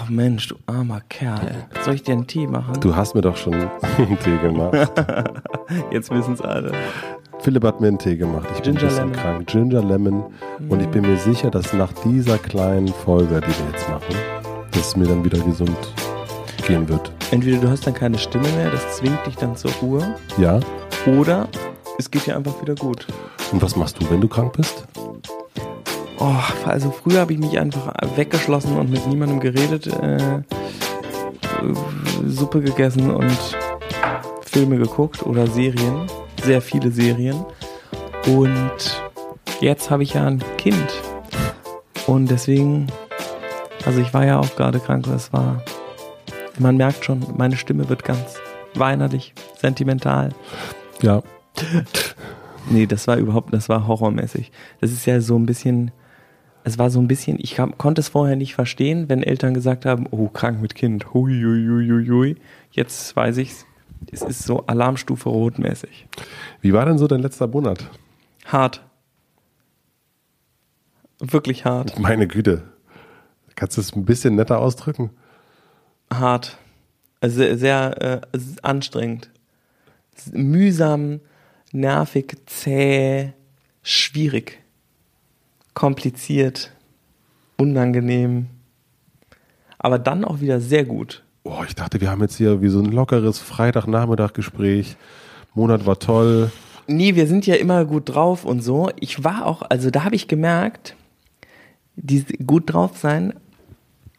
Ach Mensch, du armer Kerl. Soll ich dir einen Tee machen? Du hast mir doch schon einen Tee gemacht. Jetzt wissen es alle. Philipp hat mir einen Tee gemacht. Ich bin Ginger ein bisschen Lemon. krank. Ginger Lemon. Und ich bin mir sicher, dass nach dieser kleinen Folge, die wir jetzt machen, dass es mir dann wieder gesund gehen wird. Entweder du hast dann keine Stimme mehr, das zwingt dich dann zur Ruhe, Ja? oder es geht dir einfach wieder gut. Und was machst du, wenn du krank bist? Oh, also früher habe ich mich einfach weggeschlossen und mit niemandem geredet, äh, Suppe gegessen und Filme geguckt oder Serien, sehr viele Serien. Und jetzt habe ich ja ein Kind. Und deswegen, also ich war ja auch gerade krank, es war, man merkt schon, meine Stimme wird ganz weinerlich, sentimental. Ja. Nee, das war überhaupt, das war horrormäßig. Das ist ja so ein bisschen, es war so ein bisschen, ich kam, konnte es vorher nicht verstehen, wenn Eltern gesagt haben, oh, krank mit Kind, hui, hui, hui, hui. Jetzt weiß ich's, es ist so Alarmstufe rotmäßig. Wie war denn so dein letzter Monat? Hart. Wirklich hart. Meine Güte. Kannst du es ein bisschen netter ausdrücken? Hart. Also sehr, sehr äh, anstrengend. Mühsam, nervig, zäh, schwierig, kompliziert, unangenehm. Aber dann auch wieder sehr gut. Oh, ich dachte, wir haben jetzt hier wie so ein lockeres Freitagnachmittag-Gespräch. Monat war toll. Nee, wir sind ja immer gut drauf und so. Ich war auch, also da habe ich gemerkt, diese gut drauf sein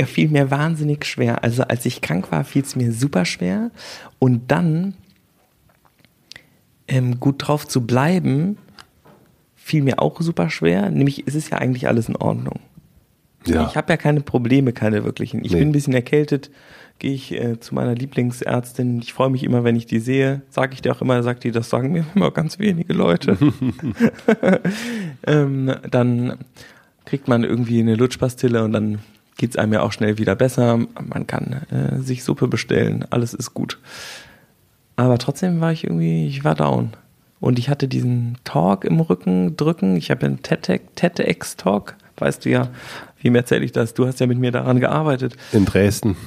fiel mir wahnsinnig schwer. Also als ich krank war, fiel es mir super schwer. Und dann ähm, gut drauf zu bleiben, fiel mir auch super schwer. Nämlich es ist ja eigentlich alles in Ordnung. Ja. Ich habe ja keine Probleme, keine wirklichen. Ich Nee. bin ein bisschen erkältet, gehe ich äh, zu meiner Lieblingsärztin. Ich freue mich immer, wenn ich die sehe. Sage ich dir auch immer, sagt die, das sagen mir immer ganz wenige Leute. ähm, dann kriegt man irgendwie eine Lutschpastille und dann geht's einem ja auch schnell wieder besser. Man kann äh, sich Suppe bestellen, alles ist gut. Aber trotzdem war ich irgendwie, ich war down. Und ich hatte diesen Talk im Rücken drücken. Ich habe einen TEDx-Talk, weißt du ja, wem erzähle ich das? Du hast ja mit mir daran gearbeitet. In Dresden.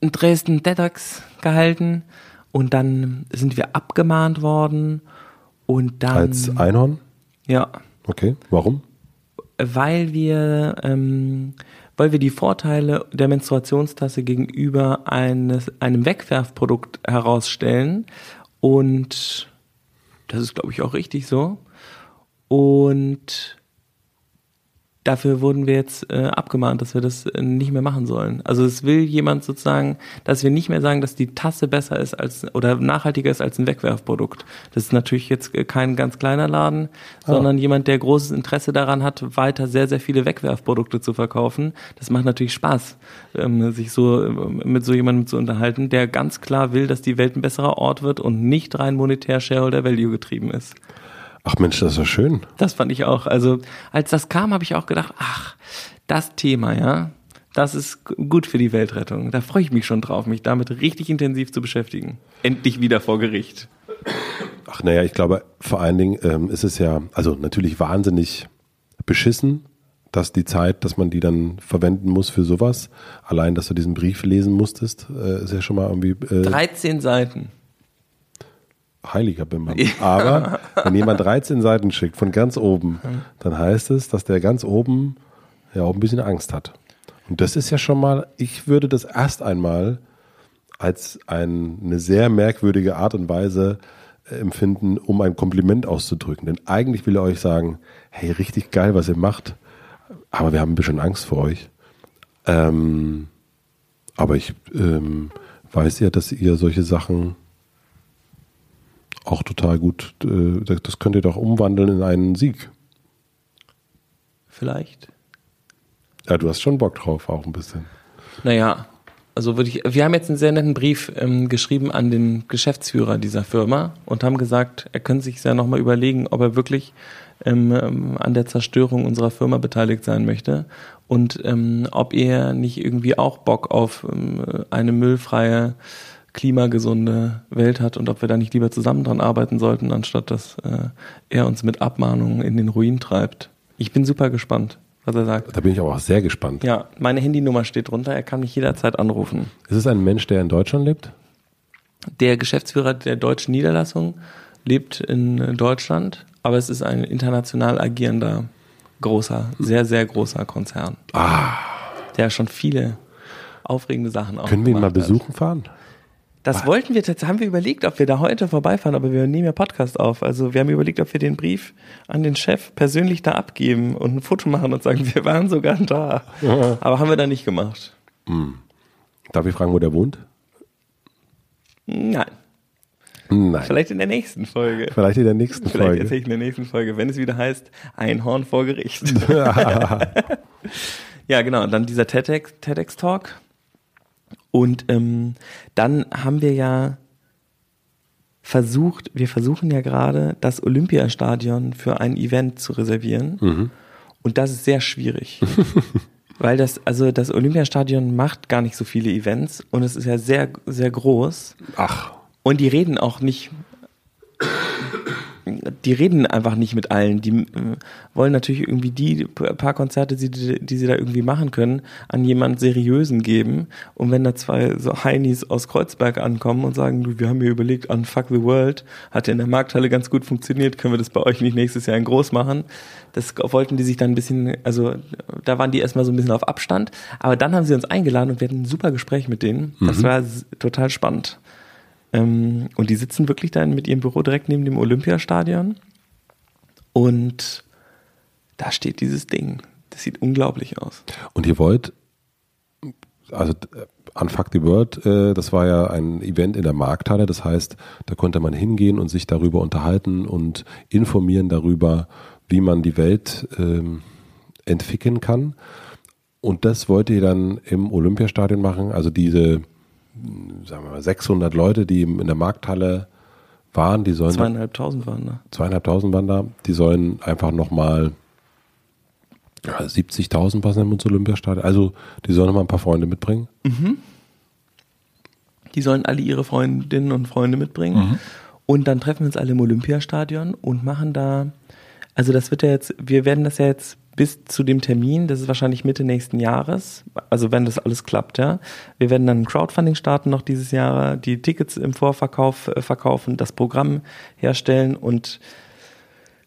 In Dresden TEDx gehalten und dann sind wir abgemahnt worden und dann Als Einhorn? ja, Okay. Warum? weil wir ähm, weil wir die Vorteile der Menstruationstasse gegenüber eines einem Wegwerfprodukt herausstellen und das ist glaube ich auch richtig so. Und dafür wurden wir jetzt äh, abgemahnt, dass wir das äh, nicht mehr machen sollen. Also es will jemand sozusagen, dass wir nicht mehr sagen, dass die Tasse besser ist als oder nachhaltiger ist als ein Wegwerfprodukt. Das ist natürlich jetzt äh, kein ganz kleiner Laden, sondern jemand, der großes Interesse daran hat, weiter sehr, sehr viele Wegwerfprodukte zu verkaufen. Das macht natürlich Spaß, ähm, sich so ähm, mit so jemandem zu unterhalten, der ganz klar will, dass die Welt ein besserer Ort wird und nicht rein monetär Shareholder Value getrieben ist. Ach Mensch, das ist ja schön. Das fand ich auch. Also als das kam, habe ich auch gedacht, ach, das Thema, ja, das ist gut für die Weltrettung. Da freue ich mich schon drauf, mich damit richtig intensiv zu beschäftigen. Endlich wieder vor Gericht. Ach naja, ich glaube, vor allen Dingen ähm, ist es ja, also natürlich wahnsinnig beschissen, dass die Zeit, dass man die dann verwenden muss für sowas. Allein, dass du diesen Brief lesen musstest, äh, ist ja schon mal irgendwie äh, 13 Seiten. Heiliger Bimbam. Aber wenn jemand 13 Seiten schickt von ganz oben, dann heißt es, dass der ganz oben ja auch ein bisschen Angst hat. Und das ist ja schon mal, ich würde das erst einmal als ein, eine sehr merkwürdige Art und Weise äh, empfinden, um ein Kompliment auszudrücken. Denn eigentlich will er euch sagen, hey, richtig geil, was ihr macht, aber wir haben ein bisschen Angst vor euch. Ähm, aber ich ähm, weiß ja, dass ihr solche Sachen auch total gut, äh, das könnt ihr doch umwandeln in einen Sieg. Vielleicht. Ja, du hast schon Bock drauf, auch ein bisschen. Naja, also würde ich, wir haben jetzt einen sehr netten Brief ähm, geschrieben an den Geschäftsführer dieser Firma und haben gesagt, er könnte sich ja nochmal überlegen, ob er wirklich ähm, ähm, an der Zerstörung unserer Firma beteiligt sein möchte und ähm, ob er nicht irgendwie auch Bock auf ähm, eine müllfreie, klimagesunde Welt hat und ob wir da nicht lieber zusammen dran arbeiten sollten, anstatt dass äh, er uns mit Abmahnungen in den Ruin treibt. Ich bin super gespannt. was er sagt. Da bin ich aber auch sehr gespannt. Ja, meine Handynummer steht drunter, er kann mich jederzeit anrufen. Ist es ein Mensch, der in Deutschland lebt? Der Geschäftsführer der deutschen Niederlassung lebt in Deutschland, aber es ist ein international agierender, großer, sehr, sehr großer Konzern. Ah, Der schon viele aufregende Sachen auch können wir ihn mal gemacht hat. besuchen fahren? Das wollten wir, jetzt haben wir überlegt, ob wir da heute vorbeifahren, aber wir nehmen ja Podcast auf. Also wir haben überlegt, ob wir den Brief an den Chef persönlich da abgeben und ein Foto machen und sagen, wir waren sogar da. Aber haben wir da nicht gemacht. Darf ich fragen, wo der wohnt? Nein. Nein. Vielleicht in der nächsten Folge. Vielleicht in der nächsten Vielleicht Folge. erzähle ich in der nächsten Folge, wenn es wieder heißt, Einhorn vor Gericht. ja, genau. Und dann dieser TEDx, TEDx Talk. Und ähm, dann haben wir ja versucht, wir versuchen ja gerade, das Olympiastadion für ein Event zu reservieren. Und das ist sehr schwierig. Weil das, also das Olympiastadion macht gar nicht so viele Events und es ist ja sehr, sehr groß. Ach, Und die reden auch nicht, die reden einfach nicht mit allen. Die äh, wollen natürlich irgendwie die paar Konzerte, die, die sie da irgendwie machen können, an jemand Seriösen geben. Und wenn da zwei so Heinis aus Kreuzberg ankommen und sagen, du, wir haben mir überlegt, an Fuck the World, hat ja in der Markthalle ganz gut funktioniert, können wir das bei euch nicht nächstes Jahr in groß machen? Das wollten die sich dann ein bisschen, also da waren die erstmal so ein bisschen auf Abstand. Aber dann haben sie uns eingeladen und wir hatten ein super Gespräch mit denen. Das war s- total spannend. Ähm, und die sitzen wirklich dann mit ihrem Büro direkt neben dem Olympiastadion. Und da steht dieses Ding. Das sieht unglaublich aus. und ihr wollt, also äh, Unfuck the World, äh, das war ja ein Event in der Markthalle, das heißt, da konnte man hingehen und sich darüber unterhalten und informieren darüber, wie man die Welt ähm, entwickeln kann. Und das wollt ihr dann im Olympiastadion machen, also diese, sagen wir mal, 600 Leute, die in der Markthalle waren, die sollen Zweieinhalbtausend waren da. zweieinhalbtausend waren da, die sollen einfach nochmal ja, 70.000 passen ins Olympiastadion. Also die sollen nochmal ein paar Freunde mitbringen. Die sollen alle ihre Freundinnen und Freunde mitbringen. Und dann treffen wir uns alle im Olympiastadion und machen da, also das wird ja jetzt, wir werden das ja jetzt bis zu dem Termin, das ist wahrscheinlich Mitte nächsten Jahres, also wenn das alles klappt, ja. Wir werden dann Crowdfunding starten noch dieses Jahr, die Tickets im Vorverkauf äh, verkaufen, das Programm herstellen und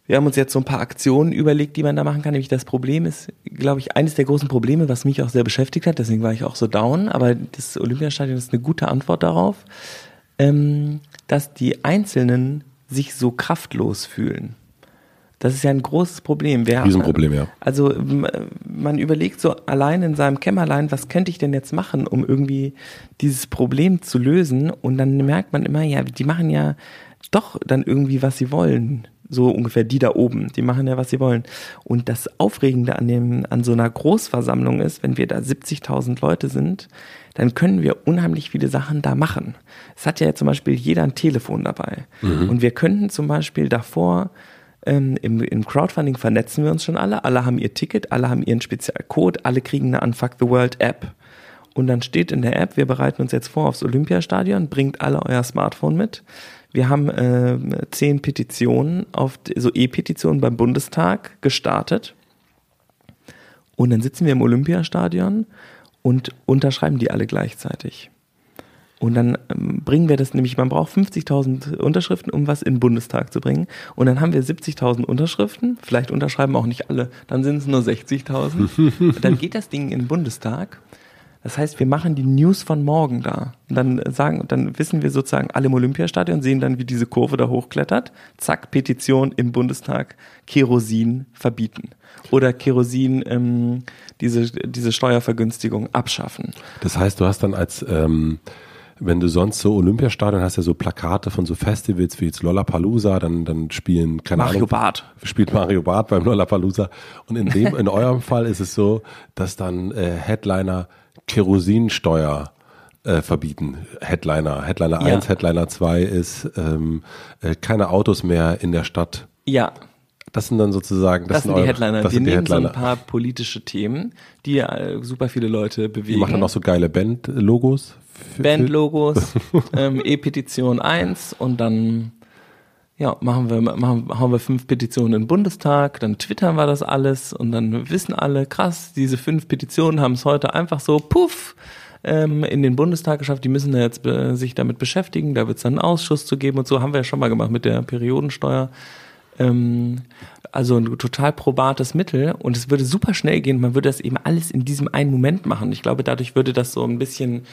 wir haben uns jetzt so ein paar Aktionen überlegt, die man da machen kann. Nämlich das Problem ist, glaube ich, eines der großen Probleme, was mich auch sehr beschäftigt hat, deswegen war ich auch so down, aber das Olympiastadion ist eine gute Antwort darauf, ähm, dass die Einzelnen sich so kraftlos fühlen. Das ist ja ein großes Problem. Wer, Riesenproblem, ja. Also man überlegt so allein in seinem Kämmerlein, was könnte ich denn jetzt machen, um irgendwie dieses Problem zu lösen? Und dann merkt man immer, ja, die machen ja doch dann irgendwie, was sie wollen. So ungefähr die da oben, die machen ja, was sie wollen. Und das Aufregende an, dem, an so einer Großversammlung ist, wenn wir da 70.000 Leute sind, dann können wir unheimlich viele Sachen da machen. Es hat ja zum Beispiel jeder ein Telefon dabei. Und wir könnten zum Beispiel davor ähm, im, Im Crowdfunding vernetzen wir uns schon alle. Alle haben ihr Ticket, alle haben ihren Spezialcode, alle kriegen eine Unfuck the World App. Und dann steht in der App, wir bereiten uns jetzt vor aufs Olympiastadion, bringt alle euer Smartphone mit. Wir haben äh, zehn Petitionen, auf, so E-Petitionen beim Bundestag gestartet. Und dann sitzen wir im Olympiastadion und unterschreiben die alle gleichzeitig. Und dann ähm, bringen wir das nämlich, man braucht 50.000 Unterschriften, um was in den Bundestag zu bringen. Und dann haben wir 70.000 Unterschriften, vielleicht unterschreiben auch nicht alle, dann sind es nur 60.000. dann geht das Ding in den Bundestag. Das heißt, wir machen die News von morgen da. Und dann sagen, dann wissen wir sozusagen alle im Olympiastadion, sehen dann, wie diese Kurve da hochklettert. Zack, Petition im Bundestag, Kerosin verbieten. Oder Kerosin, ähm, diese, diese Steuervergünstigung abschaffen. Das heißt, du hast dann als, ähm, wenn du sonst so Olympiastadion hast, ja so Plakate von so Festivals wie jetzt Lollapalooza, dann, dann spielen, keine Mario Ahnung. Barth. Spielt Mario Barth beim Lollapalooza. Und in dem, in eurem Fall ist es so, dass dann äh, Headliner Kerosinsteuer äh, verbieten. Headliner. Headliner Ja. 1, Headliner 2 ist ähm, äh, keine Autos mehr in der Stadt. Ja, Das sind dann sozusagen, das, Das, sind die eure- Headliner. Das Wir sind die nehmen so Headliner. ein paar politische Themen, die äh, super viele Leute Die bewegen. machen dann noch so geile Band-Logos. Bandlogos, ähm, E-Petition 1 und dann, Ja, machen wir, machen, haben wir fünf Petitionen im Bundestag, dann twittern wir das alles und dann wissen alle, krass, diese fünf Petitionen haben es heute einfach so, puff, ähm, in den Bundestag geschafft. Die müssen jetzt äh, sich damit beschäftigen. Da wird es dann einen Ausschuss zu geben und so. Haben wir ja schon mal gemacht mit der Periodensteuer. Ähm, also ein total probates Mittel und es würde super schnell gehen. Man würde das eben alles in diesem einen Moment machen. Ich glaube, dadurch würde das so ein bisschen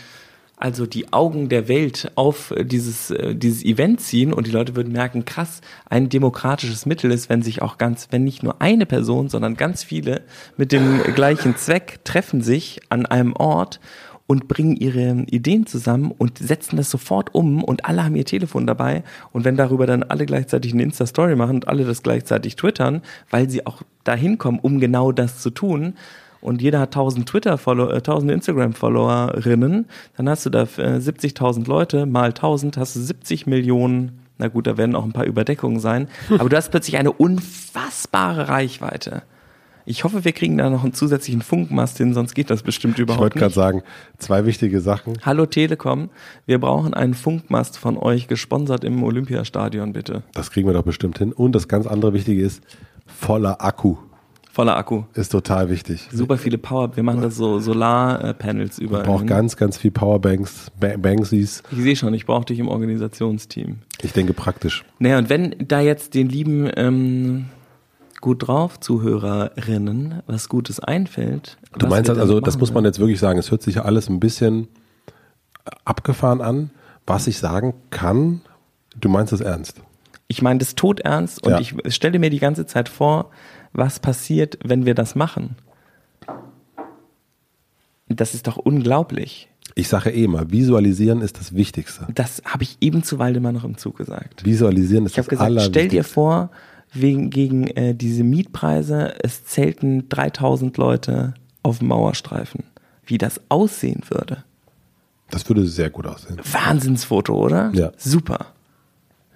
also die Augen der Welt auf dieses, äh, dieses Event ziehen und die Leute würden merken, krass, ein demokratisches Mittel ist, wenn sich auch ganz, wenn nicht nur eine Person, sondern ganz viele mit dem gleichen Zweck treffen sich an einem Ort und bringen ihre Ideen zusammen und setzen das sofort um und alle haben ihr Telefon dabei und wenn darüber dann alle gleichzeitig eine Insta-Story machen und alle das gleichzeitig twittern, weil sie auch dahin kommen, um genau das zu tun, und jeder hat 1000 Twitter-Follower, äh, 1000 Instagram-Followerinnen, dann hast du da äh, 70.000 Leute mal 1000, hast du 70 Millionen. Na gut, da werden auch ein paar Überdeckungen sein, aber du hast plötzlich eine unfassbare Reichweite. Ich hoffe, wir kriegen da noch einen zusätzlichen Funkmast hin, sonst geht das bestimmt überhaupt Ich wollte nicht. gerade sagen, zwei wichtige Sachen. Hallo Telekom, wir brauchen einen Funkmast von euch, gesponsert im Olympiastadion, bitte. Das kriegen wir doch bestimmt hin. Und das ganz andere Wichtige ist, voller Akku Voller Akku. ist total wichtig. Super viele Power, wir machen das so Solarpanels überall. Braucht hin. ganz, ganz viel Powerbanks, Ba- Banksies. Ich sehe schon, ich brauche dich im Organisationsteam. Ich denke praktisch. Naja, und wenn da jetzt den lieben ähm, gut drauf Zuhörerinnen was Gutes einfällt. Du meinst also dann das muss man jetzt wirklich sagen, es hört sich ja alles ein bisschen abgefahren an. Was ich sagen kann, du meinst es ernst. Ich meine das todernst und Ja. ich stelle mir die ganze Zeit vor, was passiert, wenn wir das machen. Das ist doch unglaublich. Ich sage eh immer, visualisieren ist das Wichtigste. Das habe ich eben zu Waldemar noch im Zug gesagt. Visualisieren ist Ich habe das gesagt, stell dir Allerwichtigste. vor, wegen, gegen äh, diese Mietpreise, es zelten 3000 Leute auf dem Mauerstreifen. Wie das aussehen würde. Das würde sehr gut aussehen. Wahnsinnsfoto, oder? Ja. Super.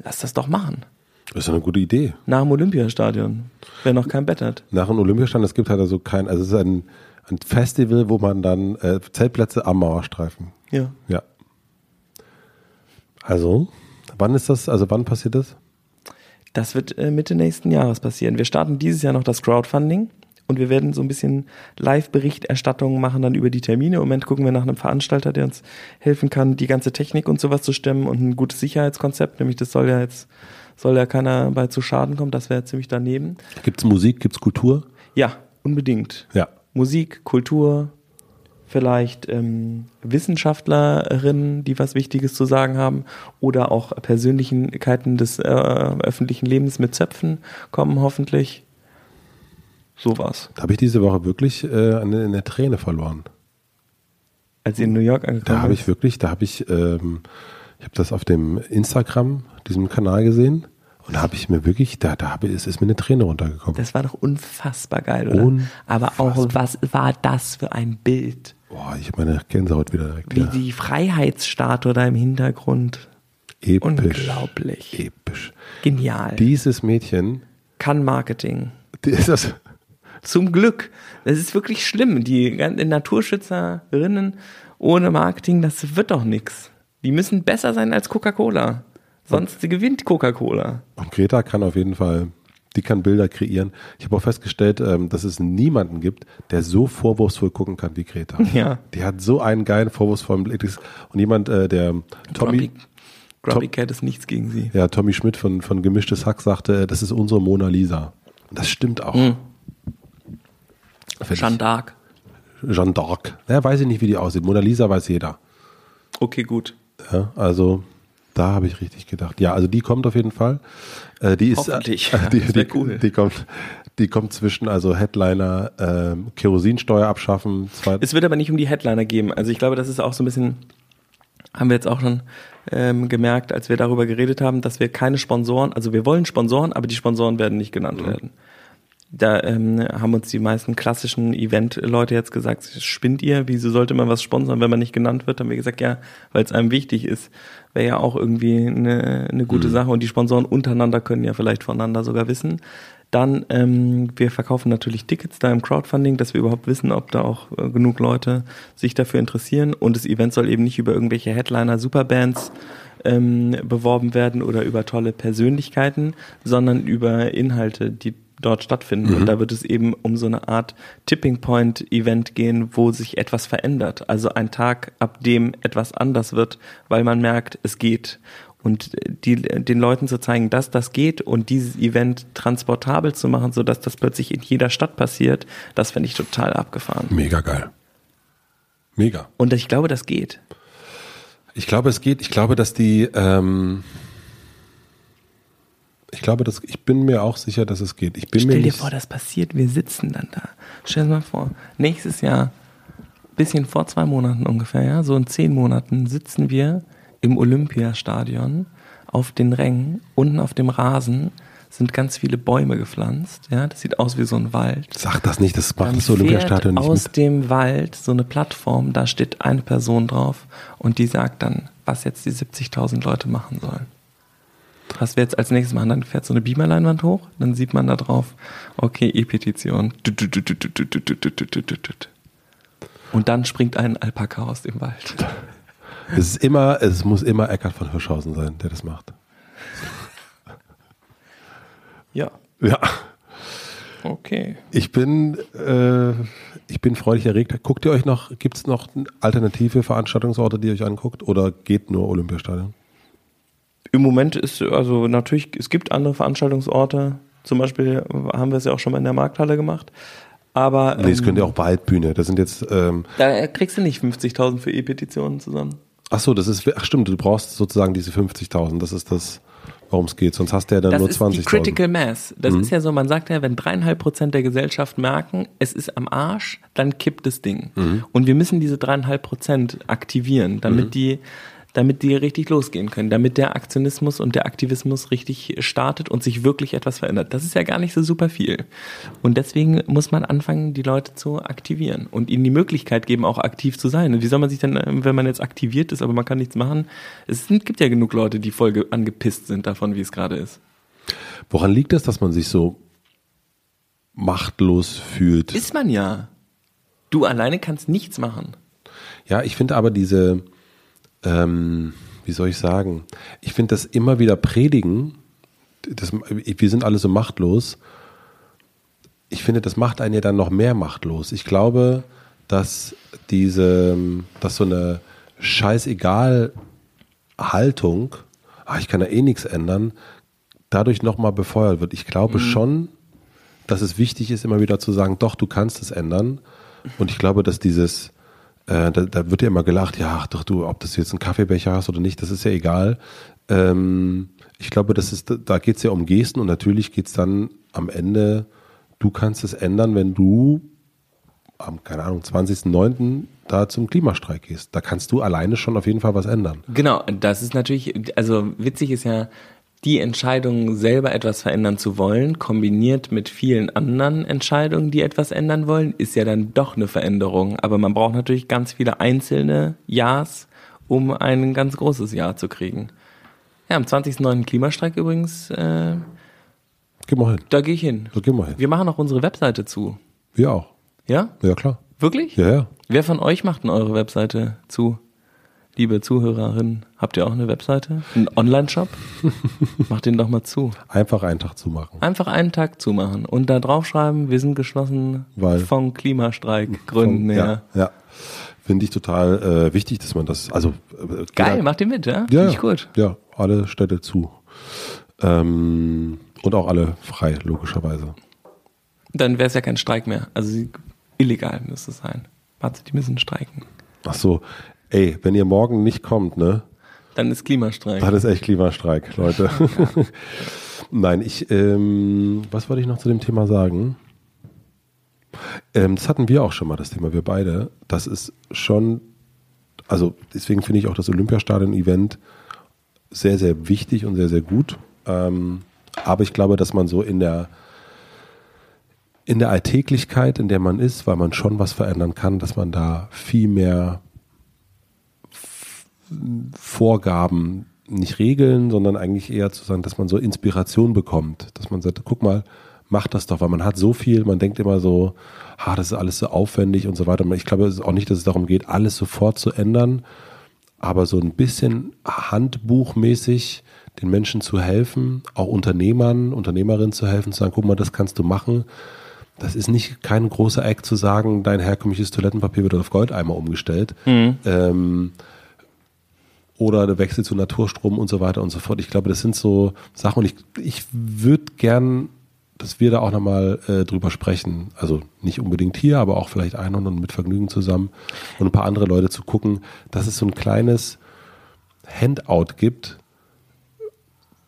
Lass das doch machen. Das ist eine gute Idee. Nach dem Olympiastadion. Wer noch kein Bett hat. Nach dem Olympiastand, es gibt halt also kein, also es ist ein, ein Festival, wo man dann äh, Zeltplätze am Mauerstreifen. Ja. Ja. Also, wann ist das, also wann passiert das? Das wird äh, Mitte nächsten Jahres passieren. Wir starten dieses Jahr noch das Crowdfunding und wir werden so ein bisschen Live-Berichterstattung machen dann über die Termine. Im Moment gucken wir nach einem Veranstalter, der uns helfen kann, die ganze Technik und sowas zu stemmen und ein gutes Sicherheitskonzept. Nämlich das soll ja jetzt, soll ja keiner bei zu Schaden kommen. Das wäre ziemlich daneben. Gibt's Musik, gibt's Kultur? Ja, unbedingt. Ja. Musik, Kultur, vielleicht ähm, Wissenschaftlerinnen, die was Wichtiges zu sagen haben, oder auch Persönlichkeiten des äh, öffentlichen Lebens mit Zöpfen kommen hoffentlich. Sowas. Da habe ich diese Woche wirklich äh, eine, eine Träne verloren. Als sie in New York angekommen Da habe ich wirklich, da habe ich, ähm, ich habe das auf dem Instagram, diesem Kanal gesehen und da habe ich mir wirklich, da, da habe es ist mir eine Träne runtergekommen. Das war doch unfassbar geil, oder? Unfassbar. Aber auch, was war das für ein Bild? Boah, ich habe meine Gänsehaut wieder direkt. Wie Ja. die Freiheitsstatue da im Hintergrund. Episch. Unglaublich. Episch. Genial. Dieses Mädchen, Kann Marketing. die ist das, Zum Glück. Das ist wirklich schlimm. Die ganzen Naturschützerinnen ohne Marketing, das wird doch nix. Die müssen besser sein als Coca-Cola. Sonst gewinnt Coca-Cola. Und Greta kann auf jeden Fall, die kann Bilder kreieren. Ich habe auch festgestellt, ähm, dass es niemanden gibt, der so vorwurfsvoll gucken kann wie Greta. Ja. Die hat so einen geilen vorwurfsvollen Blick. Und jemand, äh, der Tommy, Grumpy, Grumpy Cat ist nichts gegen sie. ja, Tommy Schmidt von, von Gemischtes Hack sagte, äh, das ist unsere Mona Lisa. Und das stimmt auch. Mhm. Jeanne d'Arc. Jeanne d'Arc. Ja, weiß ich nicht, wie die aussieht. Mona Lisa weiß jeder. Okay, gut. Ja, also da habe ich richtig gedacht. Ja, also die kommt auf jeden Fall. Äh, die ist, Hoffentlich. Äh, die, die, cool. die kommt, die kommt zwischen also Headliner, ähm, Kerosinsteuer abschaffen. Es wird aber nicht um die Headliner geben. Also ich glaube, das ist auch so ein bisschen, haben wir jetzt auch schon ähm, gemerkt, als wir darüber geredet haben, dass wir keine Sponsoren, also wir wollen Sponsoren, aber die Sponsoren werden nicht genannt werden. Da ähm, haben uns die meisten klassischen Event-Leute jetzt gesagt, spinnt ihr, wieso sollte man was sponsern, wenn man nicht genannt wird? Haben wir gesagt, ja, weil es einem wichtig ist. Wäre ja auch irgendwie eine, eine gute Sache und die Sponsoren untereinander können ja vielleicht voneinander sogar wissen. Dann, ähm, wir verkaufen natürlich Tickets da im Crowdfunding, dass wir überhaupt wissen, ob da auch äh, genug Leute sich dafür interessieren. Und das Event soll eben nicht über irgendwelche Headliner, Superbands ähm, beworben werden oder über tolle Persönlichkeiten, sondern über Inhalte, die dort stattfinden. Mhm. Und da wird es eben um so eine Art Tipping Point Event gehen, wo sich etwas verändert. Also ein Tag, ab dem etwas anders wird, weil man merkt, es geht. Und die, den Leuten zu zeigen, dass das geht und dieses Event transportabel zu machen, sodass das plötzlich in jeder Stadt passiert, das finde ich total abgefahren. Mega geil. Mega. Und ich glaube, das geht. Ich glaube, es geht. Ich glaube, dass die. Ähm, ich glaube, dass ich bin mir auch sicher, dass es geht. Ich bin Stell mir dir vor, das passiert, wir sitzen dann da. Stell dir mal vor, nächstes Jahr, bisschen vor zwei Monaten ungefähr, ja, so in zehn Monaten sitzen wir im Olympiastadion auf den Rängen, unten auf dem Rasen sind ganz viele Bäume gepflanzt, ja, das sieht aus wie so ein Wald. Sag das nicht, das macht Dann das Olympiastadion nicht aus mit. dem Wald so eine Plattform, da steht eine Person drauf und die sagt dann, was jetzt die 70.000 Leute machen sollen. Was wir jetzt als nächstes machen, dann fährt so eine Beamerleinwand hoch, dann sieht man da drauf, okay, E-Petition. Und dann springt ein Alpaka aus dem Wald. Es ist immer, es muss immer Eckhard von Hirschhausen sein, der das macht. Ja, Ja. okay. Ich bin, äh, ich bin freudig erregt. Guckt ihr euch noch, gibt es noch alternative Veranstaltungsorte, die ihr euch anguckt? Oder geht nur Olympiastadion? Im Moment ist, also natürlich, es gibt andere Veranstaltungsorte. Zum Beispiel haben wir es ja auch schon mal in der Markthalle gemacht. Aber Nee, das ähm, könnt ihr auch Waldbühne. Das sind jetzt, ähm, da kriegst du nicht 50.000 für E-Petitionen zusammen. ach so, das ist, ach stimmt, du brauchst sozusagen diese 50.000. Das ist das, worum es geht. Sonst hast du ja dann Das nur ist die 20.000. Critical Mass. Das Mhm. ist ja so, man sagt ja, wenn dreieinhalb Prozent der Gesellschaft merken, es ist am Arsch, dann kippt das Ding. Mhm. Und wir müssen diese dreieinhalb Prozent aktivieren, damit die damit die richtig losgehen können, damit der Aktionismus und der Aktivismus richtig startet und sich wirklich etwas verändert. Das ist ja gar nicht so super viel. Und deswegen muss man anfangen, die Leute zu aktivieren und ihnen die Möglichkeit geben, auch aktiv zu sein. Und wie soll man sich denn, äh, wenn man jetzt aktiviert ist, aber man kann nichts machen? Es gibt ja genug Leute, die voll ge- angepisst sind davon, wie es gerade ist. Woran liegt es, dass man sich so machtlos fühlt? Ist man ja. Du alleine kannst nichts machen. Ja, ich finde aber diese, ähm, wie soll ich sagen, ich finde das immer wieder predigen, das, wir sind alle so machtlos. Ich finde, das macht einen ja dann noch mehr machtlos. Ich glaube, dass diese, dass so eine scheißegal Haltung, ah, ich kann da eh nichts ändern, dadurch nochmal befeuert wird. Ich glaube schon, dass es wichtig ist, immer wieder zu sagen, doch, du kannst es ändern. Und ich glaube, dass dieses, äh, da, da wird ja immer gelacht, ja, ach doch du, ob das jetzt einen Kaffeebecher hast oder nicht, das ist ja egal. Ähm, ich glaube, das ist, da geht es ja um Gesten und natürlich geht es dann am Ende, du kannst es ändern, wenn du am, keine Ahnung, 20.09. da zum Klimastreik gehst. Da kannst du alleine schon auf jeden Fall was ändern. Genau, das ist natürlich, also witzig ist ja, die Entscheidung, selber etwas verändern zu wollen, kombiniert mit vielen anderen Entscheidungen, die etwas ändern wollen, ist ja dann doch eine Veränderung. Aber man braucht natürlich ganz viele einzelne Ja's, um ein ganz großes Ja zu kriegen. Ja, am 20.09. Klimastreik übrigens, äh, Geh mal hin. da gehe ich hin. So, geh mal hin. Wir machen auch unsere Webseite zu. Wir auch. Ja? Ja, klar. Wirklich? Ja, ja. Wer von euch macht denn eure Webseite zu? Liebe Zuhörerinnen, habt ihr auch eine Webseite? Einen Online-Shop? Macht den doch mal zu. Einfach einen Tag zumachen. Einfach einen Tag zumachen und da draufschreiben, wir sind geschlossen Weil- vom Klimastreikgründen her. Ja, ja. Finde ich total äh, wichtig, dass man das, also äh, Geil, macht ihr mit, ja? Ja, Finde ich gut. Ja, alle Städte zu. Ähm, und auch alle frei, logischerweise. Dann wäre es ja kein Streik mehr. Also illegal müsste es sein. Warte, die müssen streiken. Ach so, ey, wenn ihr morgen nicht kommt, ne, Dann ist Klimastreik. dann ist echt Klimastreik, Leute. Nein, ich, ähm, was wollte ich noch zu dem Thema sagen? Ähm, das hatten wir auch schon mal, das Thema, wir beide. Das ist schon, also deswegen finde ich auch das Olympiastadion-Event sehr, sehr wichtig und sehr, sehr gut. Ähm, aber ich glaube, dass man so in der, in der Alltäglichkeit, in der man ist, weil man schon was verändern kann, dass man da viel mehr Vorgaben, nicht Regeln, sondern eigentlich eher zu sagen, dass man so Inspiration bekommt, dass man sagt, guck mal, mach das doch, weil man hat so viel, man denkt immer so, ha, das ist alles so aufwendig und so weiter. Ich glaube auch nicht, dass es darum geht, alles sofort zu ändern, aber so ein bisschen handbuchmäßig den Menschen zu helfen, auch Unternehmern, Unternehmerinnen zu helfen, zu sagen, guck mal, das kannst du machen. Das ist nicht kein großer Eck zu sagen, dein herkömmliches Toilettenpapier wird auf Goldeimer umgestellt. Mhm. Ähm, oder der Wechsel zu Naturstrom und so weiter und so fort. Ich glaube, das sind so Sachen und ich, ich würde gern, dass wir da auch nochmal äh, drüber sprechen. Also nicht unbedingt hier, aber auch vielleicht einhorn und mit Vergnügen zusammen und ein paar andere Leute zu gucken, dass es so ein kleines Handout gibt,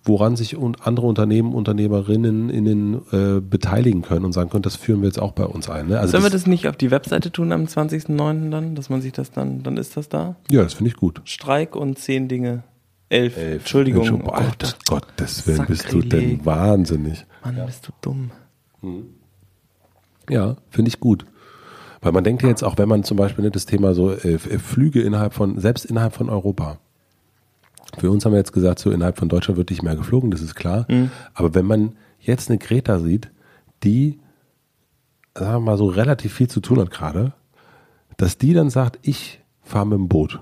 woran sich und andere Unternehmen, Unternehmerinnen innen äh, beteiligen können und sagen können, das führen wir jetzt auch bei uns ein. Ne? Also Sollen wir das, nicht auf die Webseite tun am 20.09. dann, dass man sich das dann, dann ist das da? ja, das finde ich gut. Streik und zehn Dinge. Elf. Entschuldigung. Oh, Oh Alter, Gott. Gottes Willen, bist du denn wahnsinnig. Mann, bist du dumm. Ja, finde ich gut. Weil man denkt ja jetzt auch, wenn man zum Beispiel ne, das Thema so äh, Flüge innerhalb von, selbst innerhalb von Europa. Für uns haben wir jetzt gesagt, so innerhalb von Deutschland wird nicht mehr geflogen, das ist klar. Aber wenn man jetzt eine Greta sieht, die, sagen wir mal, so relativ viel zu tun hat gerade, dass die dann sagt, ich fahre mit dem Boot.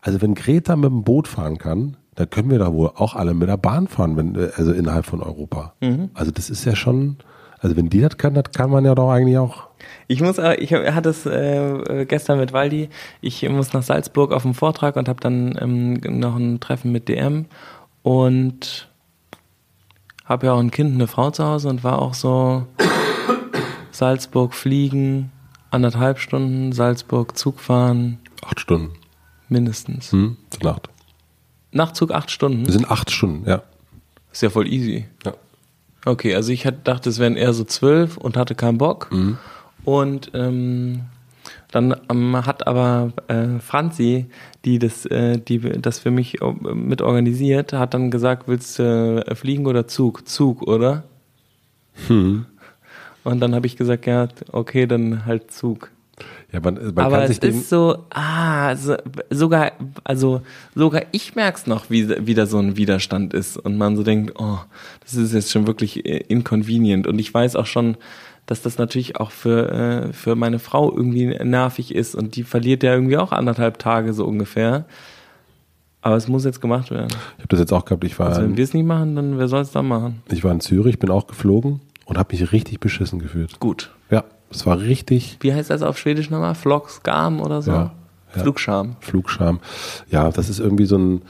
Also wenn Greta mit dem Boot fahren kann, dann können wir da wohl auch alle mit der Bahn fahren, wenn, äh, also innerhalb von Europa. Also das ist ja schon, also wenn die das kann, das kann man ja doch eigentlich auch. Ich muss, äh, ich hatte es äh, gestern mit Waldi. Ich muss nach Salzburg auf einen Vortrag und habe dann ähm, noch ein Treffen mit DM und habe ja auch ein Kind, eine Frau zu Hause und war auch so Salzburg fliegen, anderthalb Stunden, Salzburg Zug fahren, Acht Stunden. mindestens. Hm? Nacht. Nachtzug acht Stunden. Wir sind acht Stunden, ja. Ist ja voll easy. ja. Okay, also ich hatte, dachte, es wären eher so zwölf und hatte keinen Bock. Mhm. Und ähm, dann ähm, hat aber äh, Franzi, die das, äh, die das für mich äh, mit organisiert, hat dann gesagt, willst du äh, fliegen oder Zug? Zug, oder? Hm. Und dann habe ich gesagt, ja, okay, dann halt Zug. Ja, man, man aber kann es sich dem, ist so, ah, so, sogar, also sogar ich merk's noch, wie wieder so ein Widerstand ist und man so denkt, oh, das ist jetzt schon wirklich äh, inconvenient und ich weiß auch schon, dass das natürlich auch für äh, für meine Frau irgendwie nervig ist und die verliert ja irgendwie auch anderthalb Tage so ungefähr. Aber es muss jetzt gemacht werden. ich habe das jetzt auch gehabt, ich war, Also wenn wir es nicht machen, dann wer soll es dann machen? ich war in Zürich, bin auch geflogen und habe mich richtig beschissen gefühlt. Gut. Ja, es war richtig Wie heißt das auf Schwedisch nochmal? Flockskam oder so? Ja, ja. Flugscham. Flugscham. Ja, das ist irgendwie so ein,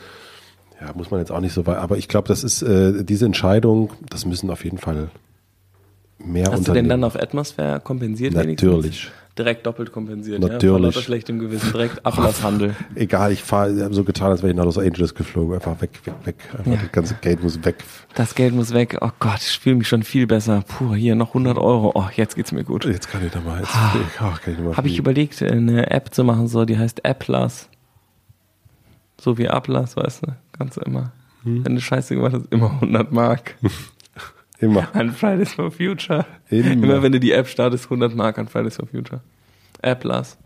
ja, muss man jetzt auch nicht so weit, aber ich glaube, das ist äh, diese Entscheidung, das müssen auf jeden Fall mehr Hast du denn dann auf Atmosphäre kompensiert? Natürlich. Wenigstens? Direkt doppelt kompensiert. Ja? Natürlich. lauter schlechtem Gewissen. Direkt Ablasshandel. Egal, ich fahre, so getan, als wäre ich nach Los Angeles geflogen. Einfach weg, weg, weg. Einfach Ja. das ganze Geld muss weg. Das Geld muss weg. Oh Gott, ich fühle mich schon viel besser. Puh, hier noch 100 Euro. Oh, jetzt geht's mir gut. Jetzt kann ich da mal, jetzt Ah. oh, kann ich Habe ich überlegt, eine App zu machen, so, die heißt Applas. So wie Ablass, weißt du? Du immer. Hm. Wenn du Scheiße gemacht hast, immer 100 Mark. Immer. An Fridays for Future. Immer. Immer wenn du die App startest, 100 Mark an Fridays for Future. Applas.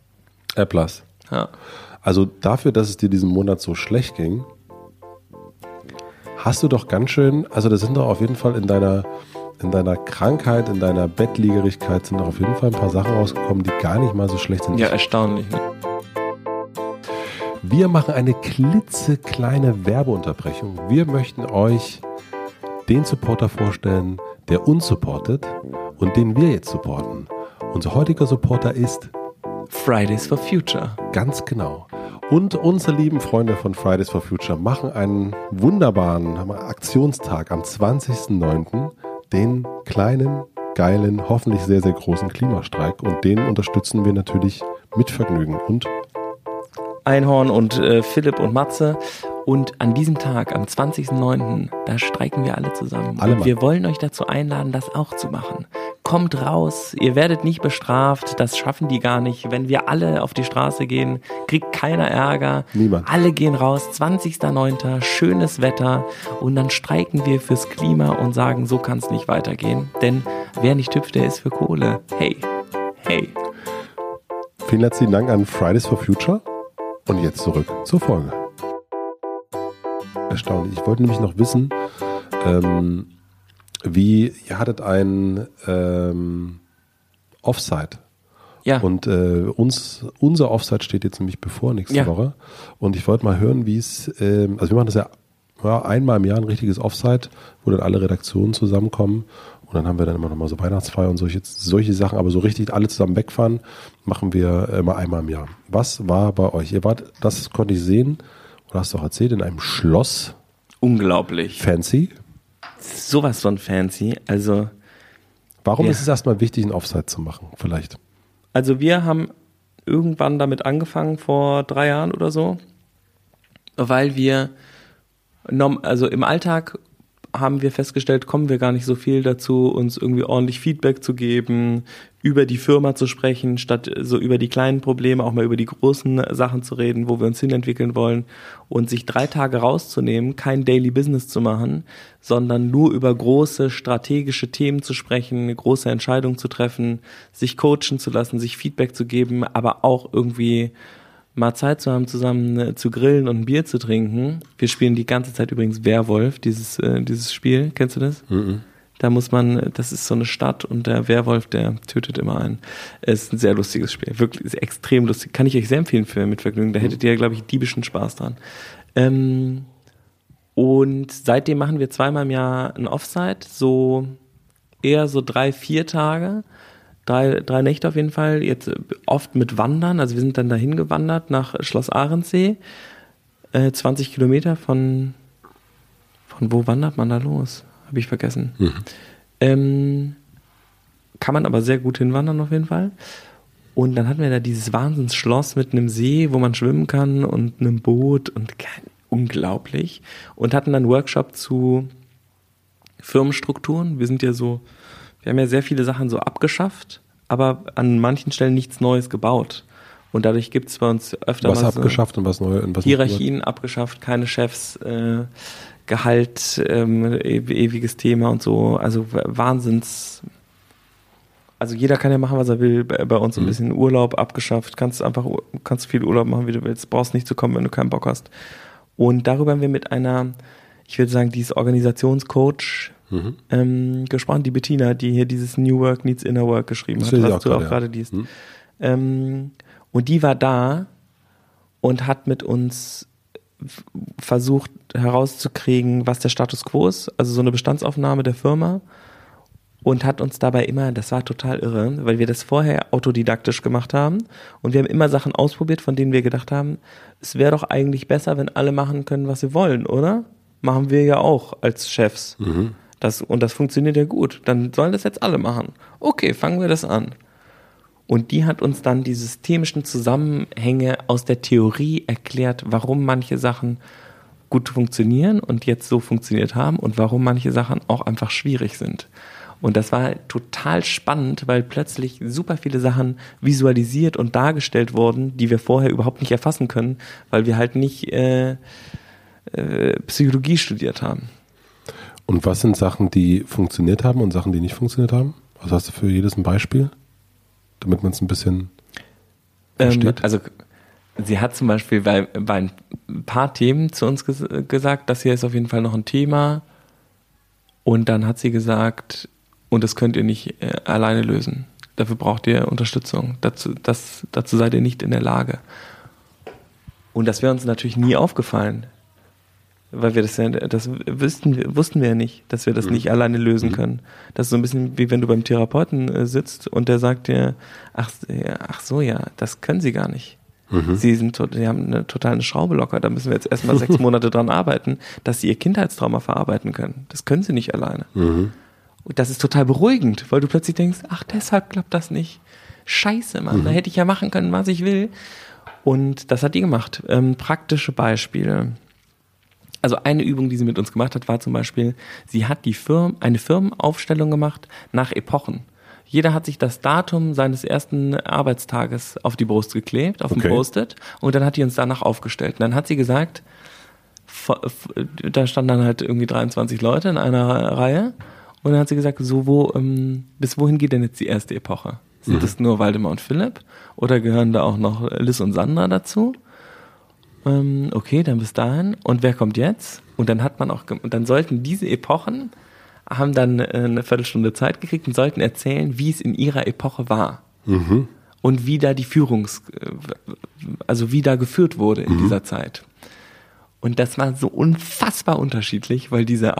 Applas. Ja. Also dafür, dass es dir diesen Monat so schlecht ging, hast du doch ganz schön, also da sind doch auf jeden Fall in deiner, in deiner Krankheit, in deiner Bettliegerigkeit sind doch auf jeden Fall ein paar Sachen rausgekommen, die gar nicht mal so schlecht sind. Ja, erstaunlich. Ne? Wir machen eine klitzekleine Werbeunterbrechung. Wir möchten euch den Supporter vorstellen, der uns supportet und den wir jetzt supporten. Unser heutiger Supporter ist Fridays for Future. Ganz genau. Und unsere lieben Freunde von Fridays for Future machen einen wunderbaren Aktionstag am 20.09., den kleinen, geilen, hoffentlich sehr, sehr großen Klimastreik. Und den unterstützen wir natürlich mit Vergnügen. Und Einhorn und äh, Philipp und Matze. Und an diesem Tag, am 20.09., da streiken wir alle zusammen. Alle und wir wollen euch dazu einladen, das auch zu machen. Kommt raus, ihr werdet nicht bestraft, das schaffen die gar nicht. Wenn wir alle auf die Straße gehen, kriegt keiner Ärger. Niemand. Alle gehen raus, 20.09., schönes Wetter. Und dann streiken wir fürs Klima und sagen, so kann es nicht weitergehen. Denn wer nicht hüpft, der ist für Kohle. Hey, hey. vielen herzlichen Dank an Fridays for Future. Und jetzt zurück zur Folge. Erstaunlich. Ich wollte nämlich noch wissen, ähm, wie, ihr hattet ein ähm, Offside. Ja. Und äh, uns, unser Offside steht jetzt nämlich bevor nächste Ja. Woche. Und ich wollte mal hören, wie es, ähm, also wir machen das ja, ja einmal im Jahr ein richtiges Offside, wo dann alle Redaktionen zusammenkommen. Und dann haben wir dann immer noch mal so Weihnachtsfeier und solche, solche Sachen. Aber so richtig alle zusammen wegfahren, machen wir immer einmal im Jahr. Was war bei euch? Ihr wart, das konnte ich sehen, oder hast du auch erzählt, in einem Schloss. Unglaublich. Fancy. Sowas von fancy. Also, Warum Ja. ist es erstmal wichtig, ein Offside zu machen? Vielleicht. also wir haben irgendwann damit angefangen, vor drei Jahren oder so, weil wir, also im Alltag haben wir festgestellt, kommen wir gar nicht so viel dazu, uns irgendwie ordentlich Feedback zu geben, über die Firma zu sprechen, statt so über die kleinen Probleme auch mal über die großen Sachen zu reden, wo wir uns hinentwickeln wollen. Und sich drei Tage rauszunehmen, kein Daily Business zu machen, sondern nur über große strategische Themen zu sprechen, große Entscheidungen zu treffen, sich coachen zu lassen, sich Feedback zu geben, aber auch irgendwie mal Zeit zu haben, zusammen äh, zu grillen und ein Bier zu trinken. Wir spielen die ganze Zeit übrigens Werwolf, dieses, äh, dieses Spiel. Kennst du das? Da muss man, äh, das ist so eine Stadt und der Werwolf, der tötet immer einen. Es ist ein sehr lustiges Spiel. Wirklich, extrem lustig. Kann ich euch sehr empfehlen für mit Vergnügen. Da hättet ihr, glaube ich, diebischen Spaß dran. Ähm, und seitdem machen wir zweimal im Jahr ein Offside, so eher so drei, vier Tage. Drei, drei Nächte auf jeden Fall, jetzt äh, oft mit Wandern. Also wir sind dann dahin gewandert nach Schloss Ahrensee. Äh, 20 Kilometer von, von wo wandert man da los? Habe ich vergessen. Ähm, kann man aber sehr gut hinwandern auf jeden Fall. Und dann hatten wir da dieses Wahnsinnsschloss mit einem See, wo man schwimmen kann und einem Boot und unglaublich. Und hatten dann einen Workshop zu Firmenstrukturen. Wir sind ja so, wir haben ja sehr viele Sachen so abgeschafft, aber an manchen Stellen nichts Neues gebaut. Und dadurch gibt es bei uns öfter Was mal so abgeschafft und was neu und was Hierarchien abgeschafft, keine Chefs, äh, Gehalt, ähm, ewiges Thema und so. Also Wahnsinns. Also jeder kann ja machen, was er will. Bei, uns ein bisschen Urlaub abgeschafft. Kannst einfach kannst viel Urlaub machen, wie du willst. Brauchst nicht zu kommen, wenn du keinen Bock hast. Und darüber haben wir mit einer, ich würde sagen, dieses Organisationscoach ähm, gesprochen, die Bettina, die hier dieses New Work Needs Inner Work geschrieben Das hat, was auch du auch ja. gerade liest. Ähm, und die war da und hat mit uns versucht herauszukriegen, was der Status quo ist, also so eine Bestandsaufnahme der Firma und hat uns dabei immer, das war total irre, weil wir das vorher autodidaktisch gemacht haben und wir haben immer Sachen ausprobiert, von denen wir gedacht haben, es wäre doch eigentlich besser, wenn alle machen können, was sie wollen, oder? Machen wir ja auch als Chefs. Das, und das funktioniert ja gut. Dann sollen das jetzt alle machen. Okay, fangen wir das an. Und die hat uns dann die systemischen Zusammenhänge aus der Theorie erklärt, warum manche Sachen gut funktionieren und jetzt so funktioniert haben und warum manche Sachen auch einfach schwierig sind. Und das war total spannend, weil plötzlich super viele Sachen visualisiert und dargestellt wurden, die wir vorher überhaupt nicht erfassen können, weil wir halt nicht äh, äh, Psychologie studiert haben. Und was sind Sachen, die funktioniert haben und Sachen, die nicht funktioniert haben? Was hast du für jedes ein Beispiel? Damit man es ein bisschen Ähm, Versteht. also sie hat zum Beispiel bei, bei ein paar Themen zu uns ges gesagt, das hier ist auf jeden Fall noch ein Thema. Und dann hat sie gesagt, und das könnt ihr nicht äh, alleine lösen. Dafür braucht ihr Unterstützung. Dazu, das, dazu seid ihr nicht in der Lage. Und das wäre uns natürlich nie aufgefallen. Weil wir das ja, das wüssten, wussten wir ja nicht, dass wir das nicht alleine lösen können. Das ist so ein bisschen wie wenn du beim Therapeuten äh, sitzt und der sagt dir, ach, ja, ach so, ja, das können sie gar nicht. Sie sind, sie haben eine totale Schraube locker, da müssen wir jetzt erstmal sechs Monate dran arbeiten, dass sie ihr Kindheitstrauma verarbeiten können. Das können sie nicht alleine. Und das ist total beruhigend, weil du plötzlich denkst, ach, deshalb klappt das nicht. Scheiße, Mann, da hätte ich ja machen können, was ich will. Und das hat die gemacht. Ähm, praktische Beispiele. Also eine Übung, die sie mit uns gemacht hat, war zum Beispiel, sie hat die Firmen, eine Firmenaufstellung gemacht nach Epochen. Jeder hat sich das Datum seines ersten Arbeitstages auf die Brust geklebt, auf Okay. dem Post-it, und dann hat die uns danach aufgestellt. Und dann hat sie gesagt, da standen dann halt irgendwie 23 Leute in einer Reihe, und dann hat sie gesagt, so wo, ähm, bis wohin geht denn jetzt die erste Epoche? Sind das nur Waldemar und Philipp? Oder gehören da auch noch Liz und Sandra dazu? Ähm, okay, dann bis dahin. Und wer kommt jetzt? Und dann hat man auch, und dann sollten diese Epochen, haben dann äh, eine Viertelstunde Zeit gekriegt und sollten erzählen, wie es in ihrer Epoche war. und wie da die Führungs, also wie da geführt wurde in mhm. dieser Zeit. Und das war so unfassbar unterschiedlich, weil diese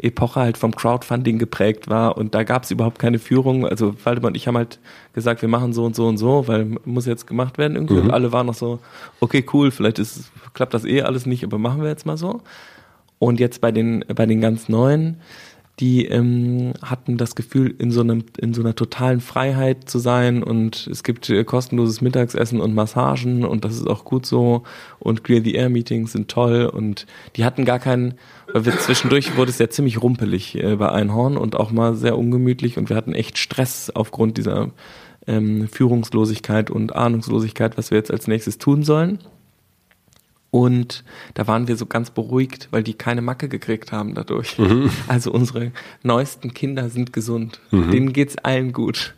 Anfangsepoche halt vom Crowdfunding geprägt war und da gab es überhaupt keine Führung. Also Waldemar und ich haben halt gesagt, wir machen so und so und so, weil muss jetzt gemacht werden irgendwie. Mhm. Und alle waren noch so, okay, cool, vielleicht ist, klappt das eh alles nicht, aber machen wir jetzt mal so. Und jetzt bei den, bei den ganz neuen, die ähm, hatten das Gefühl, in so einem, in so einer totalen Freiheit zu sein und es gibt äh, kostenloses Mittagsessen und Massagen und das ist auch gut so und Clear the Air Meetings sind toll und die hatten gar keinen, weil wir zwischendurch wurde es ja ziemlich rumpelig äh, bei Einhorn und auch mal sehr ungemütlich und wir hatten echt Stress aufgrund dieser ähm, Führungslosigkeit und Ahnungslosigkeit, was wir jetzt als nächstes tun sollen. Und da waren wir so ganz beruhigt, weil die keine Macke gekriegt haben dadurch. Mhm. Also unsere neuesten Kinder sind gesund. Mhm. Denen geht's allen gut.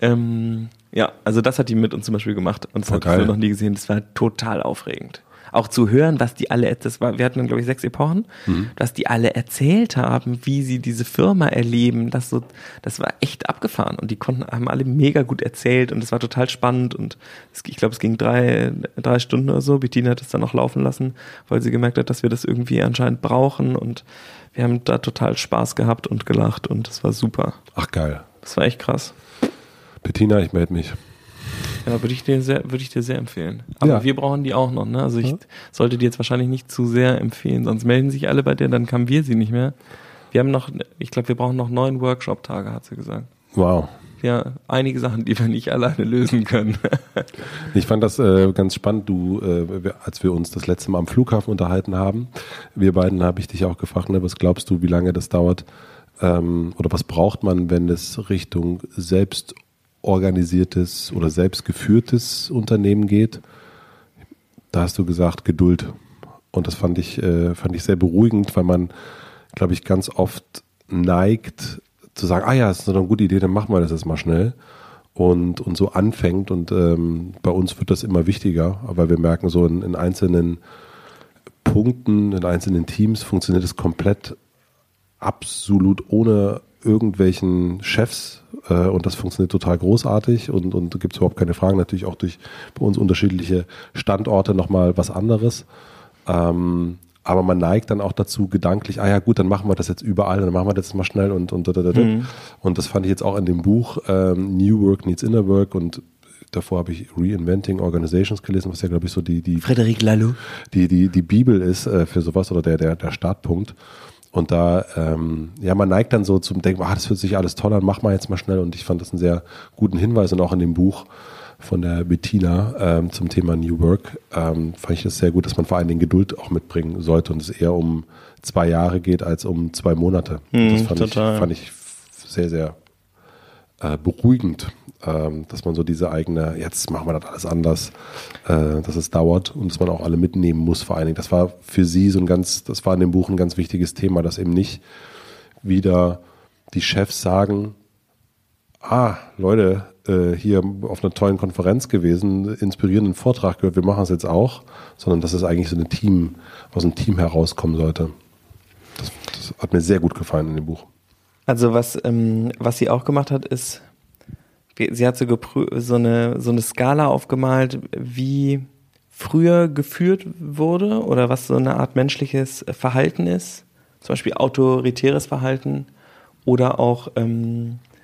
Ähm, ja, also das hat die mit uns zum Beispiel gemacht. Und das oh, hat ich noch nie gesehen. Das war total aufregend auch zu hören, was die alle, das war, wir hatten dann glaube ich sechs Epochen, mhm. dass die alle erzählt haben, wie sie diese Firma erleben, das so, das war echt abgefahren und die konnten, haben alle mega gut erzählt und es war total spannend und es, ich glaube, es ging drei, drei Stunden oder so. Bettina hat es dann noch laufen lassen, weil sie gemerkt hat, dass wir das irgendwie anscheinend brauchen und wir haben da total Spaß gehabt und gelacht und es war super. Ach geil. Das war echt krass. Bettina, ich melde mich. Ja, würde ich dir sehr, würde ich dir sehr empfehlen. Aber ja. wir brauchen die auch noch, ne? Also ich ja. sollte die jetzt wahrscheinlich nicht zu sehr empfehlen, sonst melden sich alle bei dir, dann kamen wir sie nicht mehr. Wir haben noch, ich glaube, wir brauchen noch neun Workshop-Tage, hat sie gesagt. Wow. Ja, einige Sachen, die wir nicht alleine lösen können. ich fand das äh, ganz spannend, du, äh, als wir uns das letzte Mal am Flughafen unterhalten haben, wir beiden habe ich dich auch gefragt, ne, was glaubst du, wie lange das dauert, ähm, oder was braucht man, wenn es Richtung selbst organisiertes oder selbstgeführtes Unternehmen geht, da hast du gesagt Geduld. Und das fand ich, äh, fand ich sehr beruhigend, weil man, glaube ich, ganz oft neigt zu sagen, ah ja, das ist eine gute Idee, dann machen wir das jetzt mal schnell. Und, und so anfängt. Und ähm, bei uns wird das immer wichtiger, aber wir merken so in, in einzelnen Punkten, in einzelnen Teams funktioniert es komplett absolut ohne irgendwelchen Chefs äh, und das funktioniert total großartig und, und gibt es überhaupt keine Fragen. Natürlich auch durch bei uns unterschiedliche Standorte nochmal was anderes. Ähm, aber man neigt dann auch dazu gedanklich, ah ja gut, dann machen wir das jetzt überall, dann machen wir das mal schnell und und und, mhm. und das fand ich jetzt auch in dem Buch ähm, New Work Needs Inner Work und davor habe ich Reinventing Organizations gelesen, was ja glaube ich so die die Frederic Laloux die die die Bibel ist äh, für sowas oder der der der Startpunkt und da, ähm, ja, man neigt dann so zum Denken, ah, das hört sich alles toll an, mach mal jetzt mal schnell. Und ich fand das einen sehr guten Hinweis und auch in dem Buch von der Bettina ähm, zum Thema New Work ähm, fand ich es sehr gut, dass man vor allem den Geduld auch mitbringen sollte und es eher um zwei Jahre geht als um zwei Monate. Mm, das fand, total. ich, fand ich sehr, sehr äh, beruhigend, ähm, dass man so diese eigene, jetzt machen wir das alles anders, äh, dass es dauert und dass man auch alle mitnehmen muss vor allen Dingen. Das war für sie so ein ganz, das war in dem Buch ein ganz wichtiges Thema, dass eben nicht wieder die Chefs sagen, ah, Leute, äh, hier auf einer tollen Konferenz gewesen, inspirierenden Vortrag gehört, wir machen es jetzt auch, sondern dass es eigentlich so ein Team, aus einem Team herauskommen sollte. Das, das hat mir sehr gut gefallen in dem Buch. Also was, ähm, was sie auch gemacht hat, ist, sie hat so, so, eine, so eine Skala aufgemalt, wie früher geführt wurde oder was so eine Art menschliches Verhalten ist. Zum Beispiel autoritäres Verhalten oder auch ähm, äh,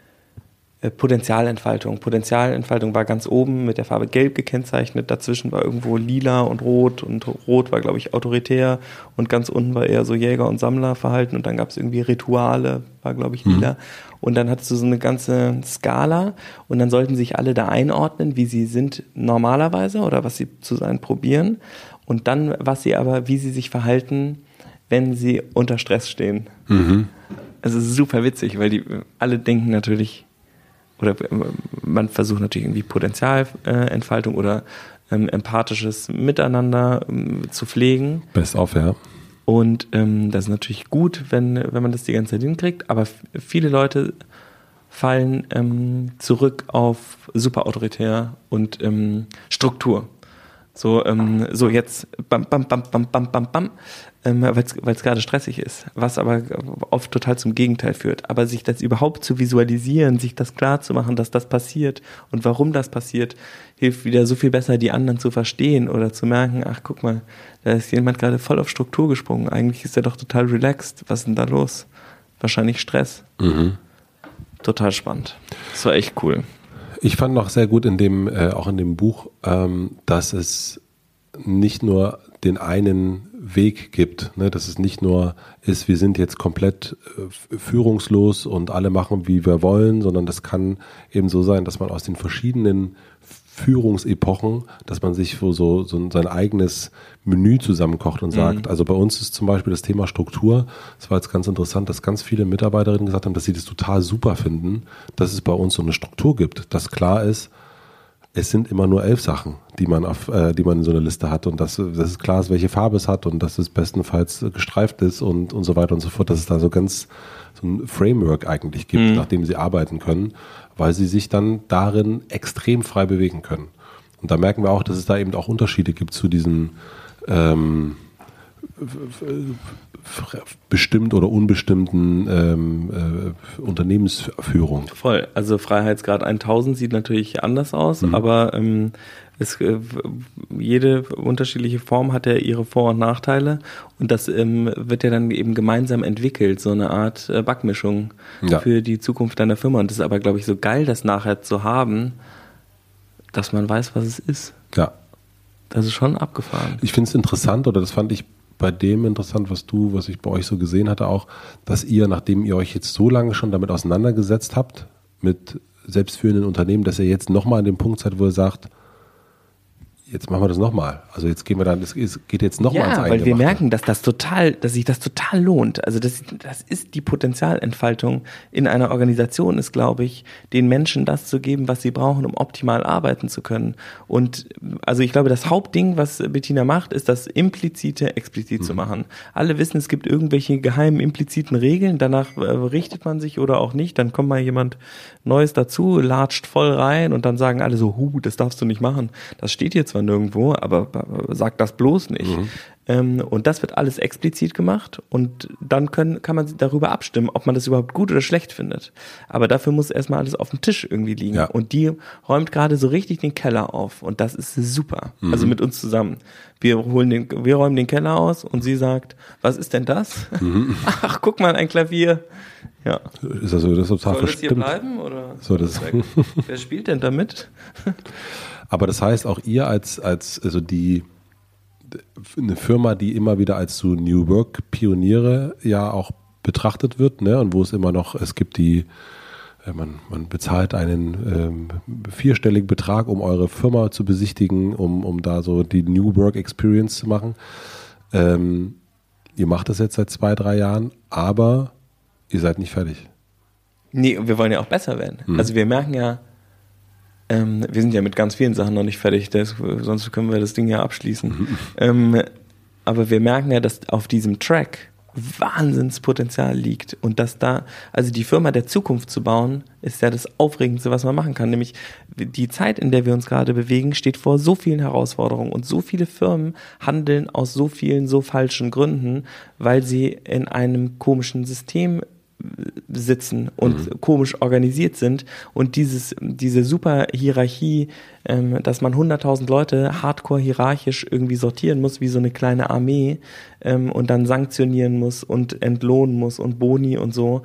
Potenzialentfaltung. Potenzialentfaltung war ganz oben mit der Farbe Gelb gekennzeichnet. Dazwischen war irgendwo Lila und Rot und Rot war, glaube ich, autoritär und ganz unten war eher so Jäger- und Sammlerverhalten und dann gab es irgendwie Rituale, war, glaube ich, Lila. Mhm. Und dann hattest du so eine ganze Skala und dann sollten sich alle da einordnen, wie sie sind normalerweise oder was sie zu sein probieren. Und dann, was sie aber, wie sie sich verhalten, wenn sie unter Stress stehen. Mhm. Also super witzig, weil die alle denken natürlich, oder man versucht natürlich irgendwie Potenzialentfaltung oder ähm, empathisches Miteinander ähm, zu pflegen. Best auf, ja. Und ähm, das ist natürlich gut, wenn, wenn man das die ganze Zeit hinkriegt, aber viele Leute fallen ähm, zurück auf super autoritär und ähm, Struktur. So, ähm, so jetzt bam, bam, bam, bam, bam, bam, bam, ähm, weil es gerade stressig ist, was aber oft total zum Gegenteil führt. Aber sich das überhaupt zu visualisieren, sich das klar zu machen, dass das passiert und warum das passiert, hilft wieder so viel besser, die anderen zu verstehen oder zu merken, ach guck mal, da ist jemand gerade voll auf Struktur gesprungen. Eigentlich ist er doch total relaxed. Was ist denn da los? Wahrscheinlich Stress. Mhm. Total spannend. Das war echt cool. Ich fand noch sehr gut in dem, äh, auch in dem Buch, ähm, dass es nicht nur den einen Weg gibt, ne? dass es nicht nur ist, wir sind jetzt komplett äh, führungslos und alle machen, wie wir wollen, sondern das kann eben so sein, dass man aus den verschiedenen Führungsepochen, dass man sich so, so, so sein eigenes Menü zusammenkocht und sagt, mhm. also bei uns ist zum Beispiel das Thema Struktur, das war jetzt ganz interessant, dass ganz viele Mitarbeiterinnen gesagt haben, dass sie das total super finden, dass es bei uns so eine Struktur gibt, dass klar ist, es sind immer nur elf Sachen, die man auf, äh, die man in so einer Liste hat und dass, dass es klar ist, welche Farbe es hat und dass es bestenfalls gestreift ist und, und so weiter und so fort, dass es da so ganz so ein Framework eigentlich gibt, mhm. nach dem sie arbeiten können weil sie sich dann darin extrem frei bewegen können. Und da merken wir auch, dass es da eben auch Unterschiede gibt zu diesen ähm, bestimmt oder unbestimmten ähm, äh, Unternehmensführung. Voll. Also Freiheitsgrad 1000 sieht natürlich anders aus, mhm. aber ähm, es, äh, jede unterschiedliche Form hat ja ihre Vor- und Nachteile und das ähm, wird ja dann eben gemeinsam entwickelt, so eine Art äh, Backmischung ja. für die Zukunft deiner Firma. Und das ist aber, glaube ich, so geil, das nachher zu haben, dass man weiß, was es ist. Ja. Das ist schon abgefahren. Ich finde es interessant, oder das fand ich bei dem interessant, was du, was ich bei euch so gesehen hatte, auch, dass ihr, nachdem ihr euch jetzt so lange schon damit auseinandergesetzt habt, mit selbstführenden Unternehmen, dass ihr jetzt nochmal an dem Punkt seid, wo ihr sagt, jetzt machen wir das nochmal. Also jetzt gehen wir dann, es geht jetzt nochmal ja, ans weil wir merken, dass das total, dass sich das total lohnt. Also das, das ist die Potenzialentfaltung in einer Organisation ist, glaube ich, den Menschen das zu geben, was sie brauchen, um optimal arbeiten zu können. Und also ich glaube, das Hauptding, was Bettina macht, ist das implizite explizit mhm. zu machen. Alle wissen, es gibt irgendwelche geheimen impliziten Regeln, danach äh, richtet man sich oder auch nicht, dann kommt mal jemand Neues dazu, latscht voll rein und dann sagen alle so, hu, das darfst du nicht machen. Das steht hier zwar nirgendwo, aber sag das bloß nicht. Mhm. Ähm, und das wird alles explizit gemacht und dann können, kann man darüber abstimmen, ob man das überhaupt gut oder schlecht findet. Aber dafür muss erstmal alles auf dem Tisch irgendwie liegen. Ja. Und die räumt gerade so richtig den Keller auf und das ist super. Mhm. Also mit uns zusammen. Wir holen den, wir räumen den Keller aus und sie sagt, was ist denn das? Mhm. Ach, guck mal, ein Klavier. Ja. Ist das so, das total Soll das hier bleiben oder? So, das Wer spielt denn damit? Aber das heißt auch ihr als, als, also die, eine Firma, die immer wieder als so New Work Pioniere ja auch betrachtet wird, ne, und wo es immer noch, es gibt die, äh, man, man bezahlt einen ähm, vierstelligen Betrag, um eure Firma zu besichtigen, um, um da so die New Work Experience zu machen. Ähm, ihr macht das jetzt seit zwei, drei Jahren, aber ihr seid nicht fertig. Nee, wir wollen ja auch besser werden. Mhm. Also wir merken ja, ähm, wir sind ja mit ganz vielen Sachen noch nicht fertig, das, sonst können wir das Ding ja abschließen. Mhm. Ähm, aber wir merken ja, dass auf diesem Track Wahnsinnspotenzial liegt und dass da, also die Firma der Zukunft zu bauen, ist ja das Aufregendste, was man machen kann. Nämlich die Zeit, in der wir uns gerade bewegen, steht vor so vielen Herausforderungen und so viele Firmen handeln aus so vielen so falschen Gründen, weil sie in einem komischen System sitzen und mhm. komisch organisiert sind und dieses diese super Hierarchie, ähm, dass man 100.000 Leute hardcore hierarchisch irgendwie sortieren muss wie so eine kleine Armee ähm, und dann sanktionieren muss und entlohnen muss und Boni und so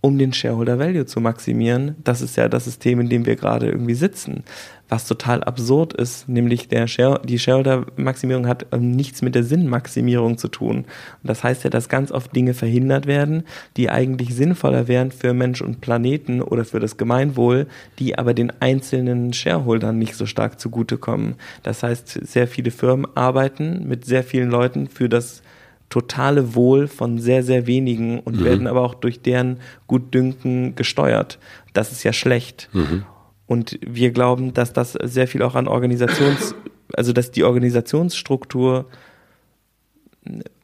um den Shareholder Value zu maximieren. Das ist ja das System, in dem wir gerade irgendwie sitzen was total absurd ist, nämlich der Share, die Shareholder-Maximierung hat ähm, nichts mit der Sinnmaximierung zu tun. Und das heißt ja, dass ganz oft Dinge verhindert werden, die eigentlich sinnvoller wären für Mensch und Planeten oder für das Gemeinwohl, die aber den einzelnen Shareholdern nicht so stark zugutekommen. Das heißt, sehr viele Firmen arbeiten mit sehr vielen Leuten für das totale Wohl von sehr, sehr wenigen und mhm. werden aber auch durch deren Gutdünken gesteuert. Das ist ja schlecht. Mhm. Und wir glauben, dass das sehr viel auch an Organisations, also dass die Organisationsstruktur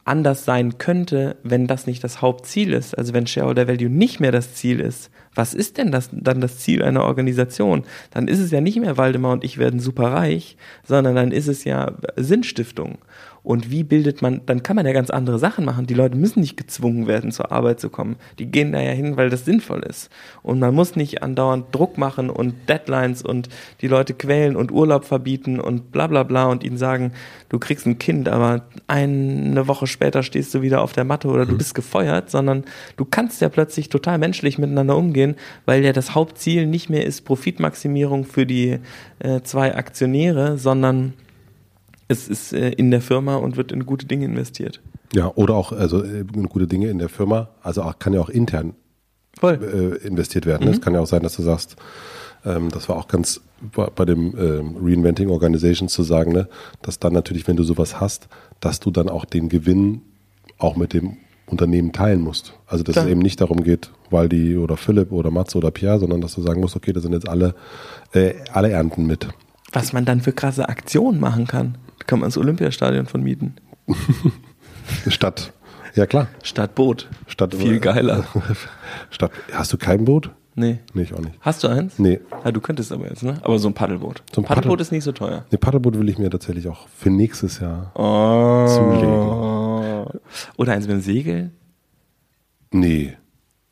anders sein könnte, wenn das nicht das Hauptziel ist. Also wenn Shareholder Value nicht mehr das Ziel ist, was ist denn das, dann das Ziel einer Organisation? Dann ist es ja nicht mehr Waldemar und ich werden super reich, sondern dann ist es ja Sinnstiftung. Und wie bildet man, dann kann man ja ganz andere Sachen machen. Die Leute müssen nicht gezwungen werden, zur Arbeit zu kommen. Die gehen da ja hin, weil das sinnvoll ist. Und man muss nicht andauernd Druck machen und Deadlines und die Leute quälen und Urlaub verbieten und bla bla bla und ihnen sagen, du kriegst ein Kind, aber eine Woche später stehst du wieder auf der Matte oder du mhm. bist gefeuert, sondern du kannst ja plötzlich total menschlich miteinander umgehen, weil ja das Hauptziel nicht mehr ist Profitmaximierung für die äh, zwei Aktionäre, sondern es ist äh, in der Firma und wird in gute Dinge investiert. Ja, oder auch also in äh, gute Dinge in der Firma, also auch, kann ja auch intern äh, investiert werden. Mhm. Es kann ja auch sein, dass du sagst, ähm, das war auch ganz bei dem ähm, Reinventing Organizations zu sagen, ne, dass dann natürlich, wenn du sowas hast, dass du dann auch den Gewinn auch mit dem Unternehmen teilen musst. Also dass Klar. es eben nicht darum geht, Waldi oder Philipp oder Matze oder Pierre, sondern dass du sagen musst, okay, da sind jetzt alle, äh, alle Ernten mit. Was man dann für krasse Aktionen machen kann kann man das Olympiastadion von mieten. Stadt. Ja, klar. Stadt Boot. Stadt, Viel geiler. Stadt, hast du kein Boot? Nee. Nee, ich auch nicht. Hast du eins? Nee. Ja, du könntest aber jetzt, ne? Aber so ein Paddelboot. So ein Paddelboot Paddel ist nicht so teuer. Nee, Paddelboot will ich mir tatsächlich auch für nächstes Jahr oh. zulegen. Oder eins mit einem Segel? Nee.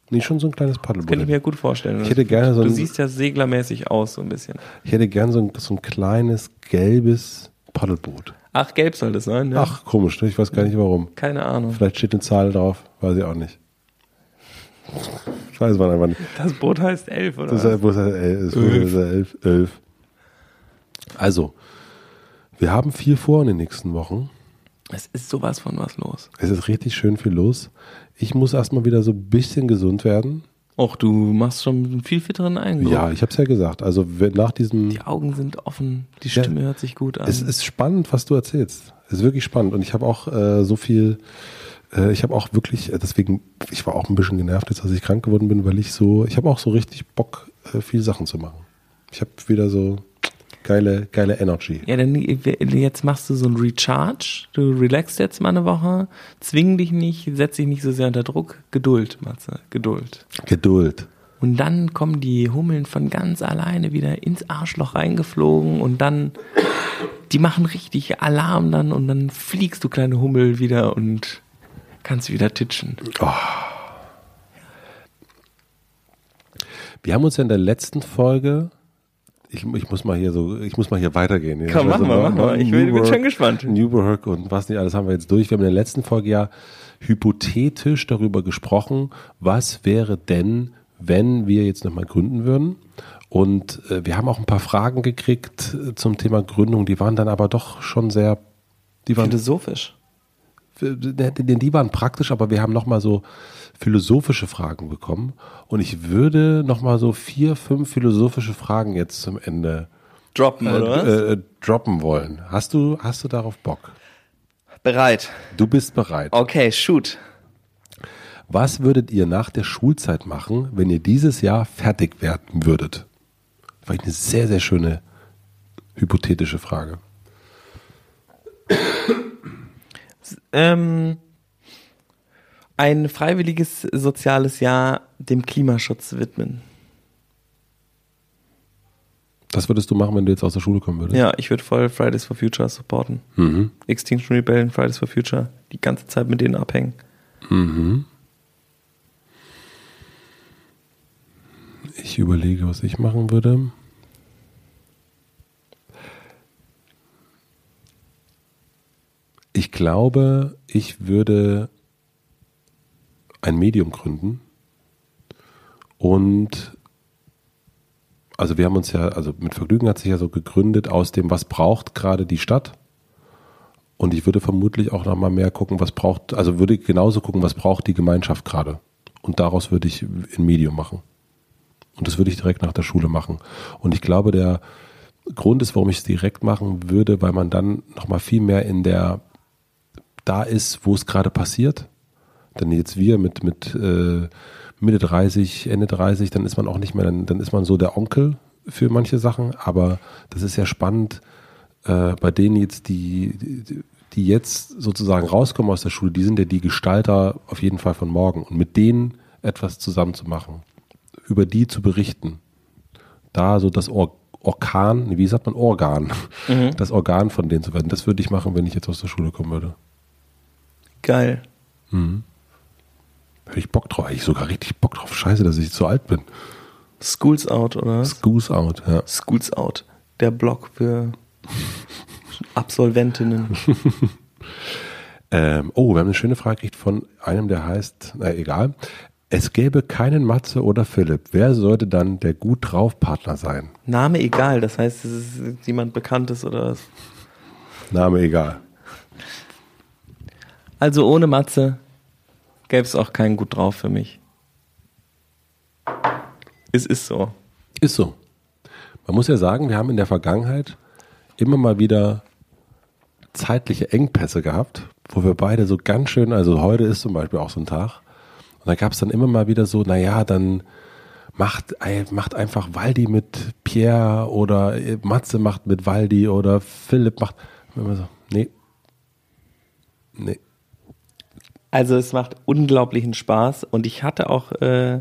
Nee, schon so ein kleines Paddelboot. Kann ich mir gut vorstellen. Ich hätte gerne so ein, Du siehst ja seglermäßig aus, so ein bisschen. Ich hätte gerne so ein, so ein kleines, gelbes Paddelboot. Ach, gelb soll das sein, ne? Ach, komisch, ne? ich weiß gar nicht warum. Keine Ahnung. Vielleicht steht eine Zahl drauf, weiß ich auch nicht. Ich weiß man einfach nicht. Das Boot heißt elf, oder? Das Boot heißt elf. Das Boot heißt elf. elf. Also, wir haben viel vor in den nächsten Wochen. Es ist sowas von was los. Es ist richtig schön viel los. Ich muss erstmal wieder so ein bisschen gesund werden. Och, du machst schon einen viel fitteren Eindruck. Ja, ich habe es ja gesagt. Also nach diesem. Die Augen sind offen, die Stimme ja, hört sich gut an. Es ist spannend, was du erzählst. Es ist wirklich spannend. Und ich habe auch äh, so viel. Äh, ich habe auch wirklich, äh, deswegen, ich war auch ein bisschen genervt, jetzt, als ich krank geworden bin, weil ich so, ich habe auch so richtig Bock, äh, viele Sachen zu machen. Ich habe wieder so geile, geile Energy. Ja, dann jetzt machst du so ein Recharge. Du relaxst jetzt mal eine Woche, zwing dich nicht, setz dich nicht so sehr unter Druck. Geduld, Matze, Geduld. Geduld. Und dann kommen die Hummeln von ganz alleine wieder ins Arschloch reingeflogen und dann, die machen richtig Alarm dann und dann fliegst du kleine Hummel wieder und kannst wieder titschen. Oh. Wir haben uns ja in der letzten Folge ich, ich, muss mal hier so, ich muss mal hier weitergehen. Komm, mach mal, mach mal. Ich bin, bin schon gespannt. Newburgh und was nicht alles haben wir jetzt durch. Wir haben in der letzten Folge ja hypothetisch darüber gesprochen, was wäre denn, wenn wir jetzt nochmal gründen würden. Und äh, wir haben auch ein paar Fragen gekriegt äh, zum Thema Gründung, die waren dann aber doch schon sehr, die waren philosophisch. Denn die waren praktisch, aber wir haben nochmal so philosophische Fragen bekommen. Und ich würde nochmal so vier, fünf philosophische Fragen jetzt zum Ende droppen, äh, oder äh, droppen wollen. Hast du, hast du darauf Bock? Bereit. Du bist bereit. Okay, shoot. Was würdet ihr nach der Schulzeit machen, wenn ihr dieses Jahr fertig werden würdet? Vielleicht eine sehr, sehr schöne hypothetische Frage. Ähm, ein freiwilliges soziales Jahr dem Klimaschutz widmen. Das würdest du machen, wenn du jetzt aus der Schule kommen würdest? Ja, ich würde voll Fridays for Future supporten. Mhm. Extinction Rebellion, Fridays for Future. Die ganze Zeit mit denen abhängen. Mhm. Ich überlege, was ich machen würde. Ich glaube, ich würde ein Medium gründen. Und also wir haben uns ja, also mit Vergnügen hat sich ja so gegründet aus dem, was braucht gerade die Stadt. Und ich würde vermutlich auch noch mal mehr gucken, was braucht, also würde genauso gucken, was braucht die Gemeinschaft gerade. Und daraus würde ich ein Medium machen. Und das würde ich direkt nach der Schule machen. Und ich glaube, der Grund ist, warum ich es direkt machen würde, weil man dann noch mal viel mehr in der da ist, wo es gerade passiert dann jetzt wir mit, mit äh, Mitte 30, Ende 30, dann ist man auch nicht mehr, dann, dann ist man so der Onkel für manche Sachen, aber das ist ja spannend, äh, bei denen jetzt die, die, die jetzt sozusagen rauskommen aus der Schule, die sind ja die Gestalter auf jeden Fall von morgen. Und mit denen etwas zusammen zu machen, über die zu berichten, da so das Or Orkan, wie sagt man Organ, Mhm. das Organ von denen zu werden, das würde ich machen, wenn ich jetzt aus der Schule kommen würde. Geil. Hätte ich Bock drauf, hätte ich sogar richtig Bock drauf. Scheiße, dass ich zu alt bin. Schools Out, oder was? Goose out, ja. Schools Out. Der Blog für Absolventinnen. Ähm, oh, wir haben eine schöne Frage gekriegt von einem, der heißt, na egal. Es gäbe keinen Matze oder Philipp. Wer sollte dann der gut drauf Partner sein? Name egal, das heißt, es ist jemand Bekanntes oder was? Name egal. Also ohne Matze gäbe es auch keinen gut drauf für mich. Es ist so. Ist so. Man muss ja sagen, wir haben in der Vergangenheit immer mal wieder zeitliche Engpässe gehabt, wo wir beide so ganz schön, also heute ist zum Beispiel auch so ein Tag, und da gab es dann immer mal wieder so, naja, dann macht, macht einfach Waldi mit Pierre oder äh, Matze macht mit Waldi oder Philipp macht, immer so, nee, nee, Also es macht unglaublichen Spaß und ich hatte auch, äh,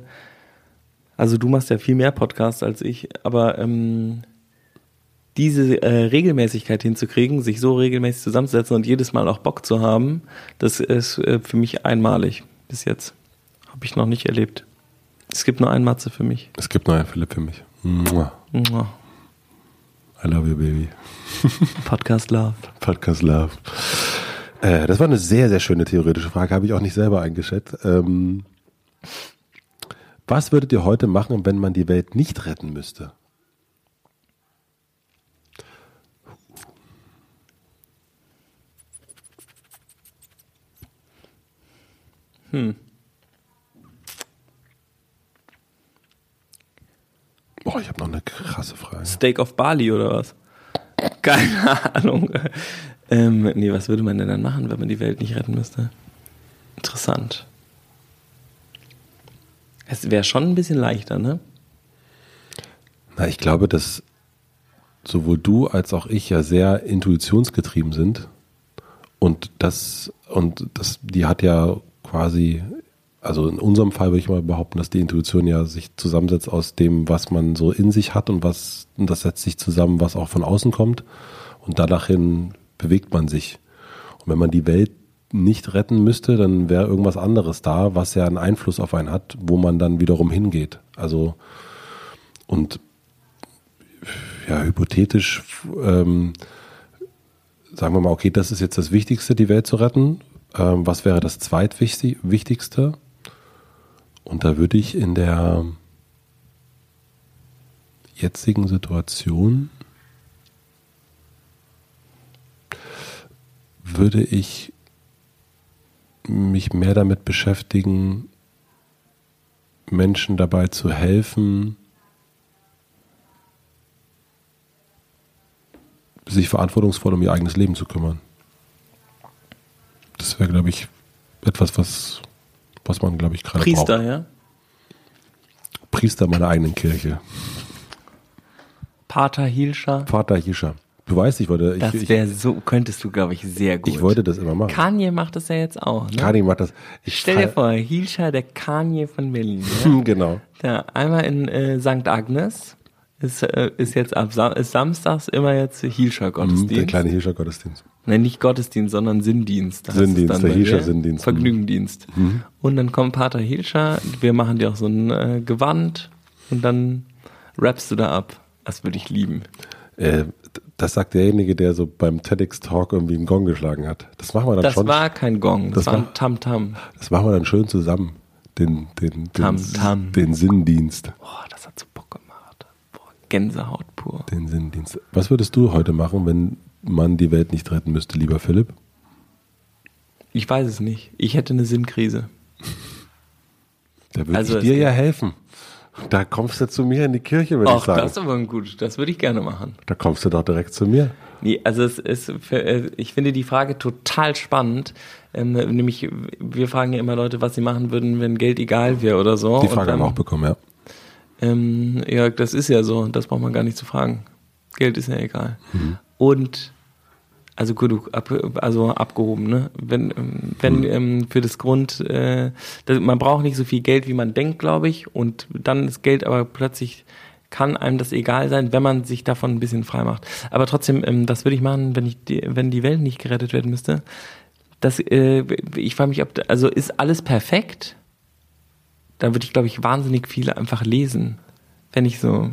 also du machst ja viel mehr Podcasts als ich, aber ähm, diese äh, Regelmäßigkeit hinzukriegen, sich so regelmäßig zusammenzusetzen und jedes Mal auch Bock zu haben, das ist äh, für mich einmalig bis jetzt. Habe ich noch nicht erlebt. Es gibt nur einen Matze für mich. es gibt noch einen Philipp für mich. Mua. Mua. I love you, baby. Podcast Love. Podcast Love. Äh, das war eine sehr, sehr schöne theoretische Frage, habe ich auch nicht selber eingeschätzt. Ähm, was würdet ihr heute machen, wenn man die Welt nicht retten müsste? Boah, ich habe noch eine krasse Frage. Steak of Bali oder was? Keine Ahnung. Ähm, nee, was würde man denn dann machen, wenn man die Welt nicht retten müsste? Interessant. Es wäre schon ein bisschen leichter, ne? Na, ich glaube, dass sowohl du als auch ich ja sehr intuitionsgetrieben sind. Und das, und das, die hat ja quasi, also in unserem Fall würde ich mal behaupten, dass die Intuition ja sich zusammensetzt aus dem, was man so in sich hat und was, und das setzt sich zusammen, was auch von außen kommt. Und danach hin bewegt man sich. Und wenn man die Welt nicht retten müsste, dann wäre irgendwas anderes da, was ja einen Einfluss auf einen hat, wo man dann wiederum hingeht. Also, und ja, hypothetisch ähm, sagen wir mal, okay, das ist jetzt das Wichtigste, die Welt zu retten. Ähm, was wäre das zweitwichtigste? Und da würde ich in der jetzigen Situation würde ich mich mehr damit beschäftigen, Menschen dabei zu helfen, sich verantwortungsvoll um ihr eigenes Leben zu kümmern. Das wäre, glaube ich, etwas, was, was man, glaube ich, gerade Priester, braucht. ja? Priester meiner eigenen Kirche. Pater Hilscher. Vater Hischer. Du weißt, ich wollte, Das ich, wäre so, könntest du, glaube ich, sehr gut. ich wollte das immer machen. Kanye macht das ja jetzt auch, ne? Kani macht das. Ich Stell dir vor, Hilscher, der Kanye von Berlin. Ja? genau. Ja, einmal in äh, St. Agnes ist, äh, ist jetzt ab Sam ist samstags immer jetzt Hilscher Mhm, Gottesdienst. Der kleine Hischer Gottesdienst. Nein, nicht Gottesdienst, sondern Sinndienst. es Sinndienst, der bei Hilscher mir. Sinndienst. Vergnügendienst. Und dann kommt Pater Hilscher, wir machen dir auch so ein äh, Gewand und dann rappst du da ab. Das würde ich lieben. Äh, das sagt derjenige, der so beim TEDx-Talk irgendwie einen Gong geschlagen hat. Das machen wir dann Das schon. war kein Gong, das, Das war ein Tam-Tam. das machen wir dann schön zusammen. Den, den, den, Tam-Tam. den Sinndienst. Boah, das hat so Bock gemacht. Boah, Gänsehaut pur. Den Sinndienst. Was würdest du heute machen, wenn man die Welt nicht retten müsste, lieber Philipp? Ich weiß es nicht. Ich hätte eine Sinnkrise. Da würde Also ich dir ja helfen. Da kommst du zu mir in die Kirche, würde ich sagen. das ist aber gut. Das würde ich gerne machen. Da kommst du doch direkt zu mir. Nee, also es ist, für, äh, ich finde die Frage total spannend. Ähm, nämlich, wir fragen ja immer Leute, was sie machen würden, wenn Geld egal wäre oder so. Die Frage haben wir auch bekommen, ja. Ähm, ja, das ist ja so. Das braucht man gar nicht zu fragen. Geld ist ja egal. Mhm. Und Also genug, ab, also abgehoben, ne? Wenn, ähm, wenn ähm, für das Grund, äh, das, man braucht nicht so viel Geld, wie man denkt, glaube ich, und dann ist Geld aber plötzlich kann einem das egal sein, wenn man sich davon ein bisschen frei macht. Aber trotzdem, ähm, das würde ich machen, wenn ich die, wenn die Welt nicht gerettet werden müsste. Das, äh, ich frage mich, ob also ist alles perfekt? Dann würde ich, glaube ich, wahnsinnig viele einfach lesen, wenn ich so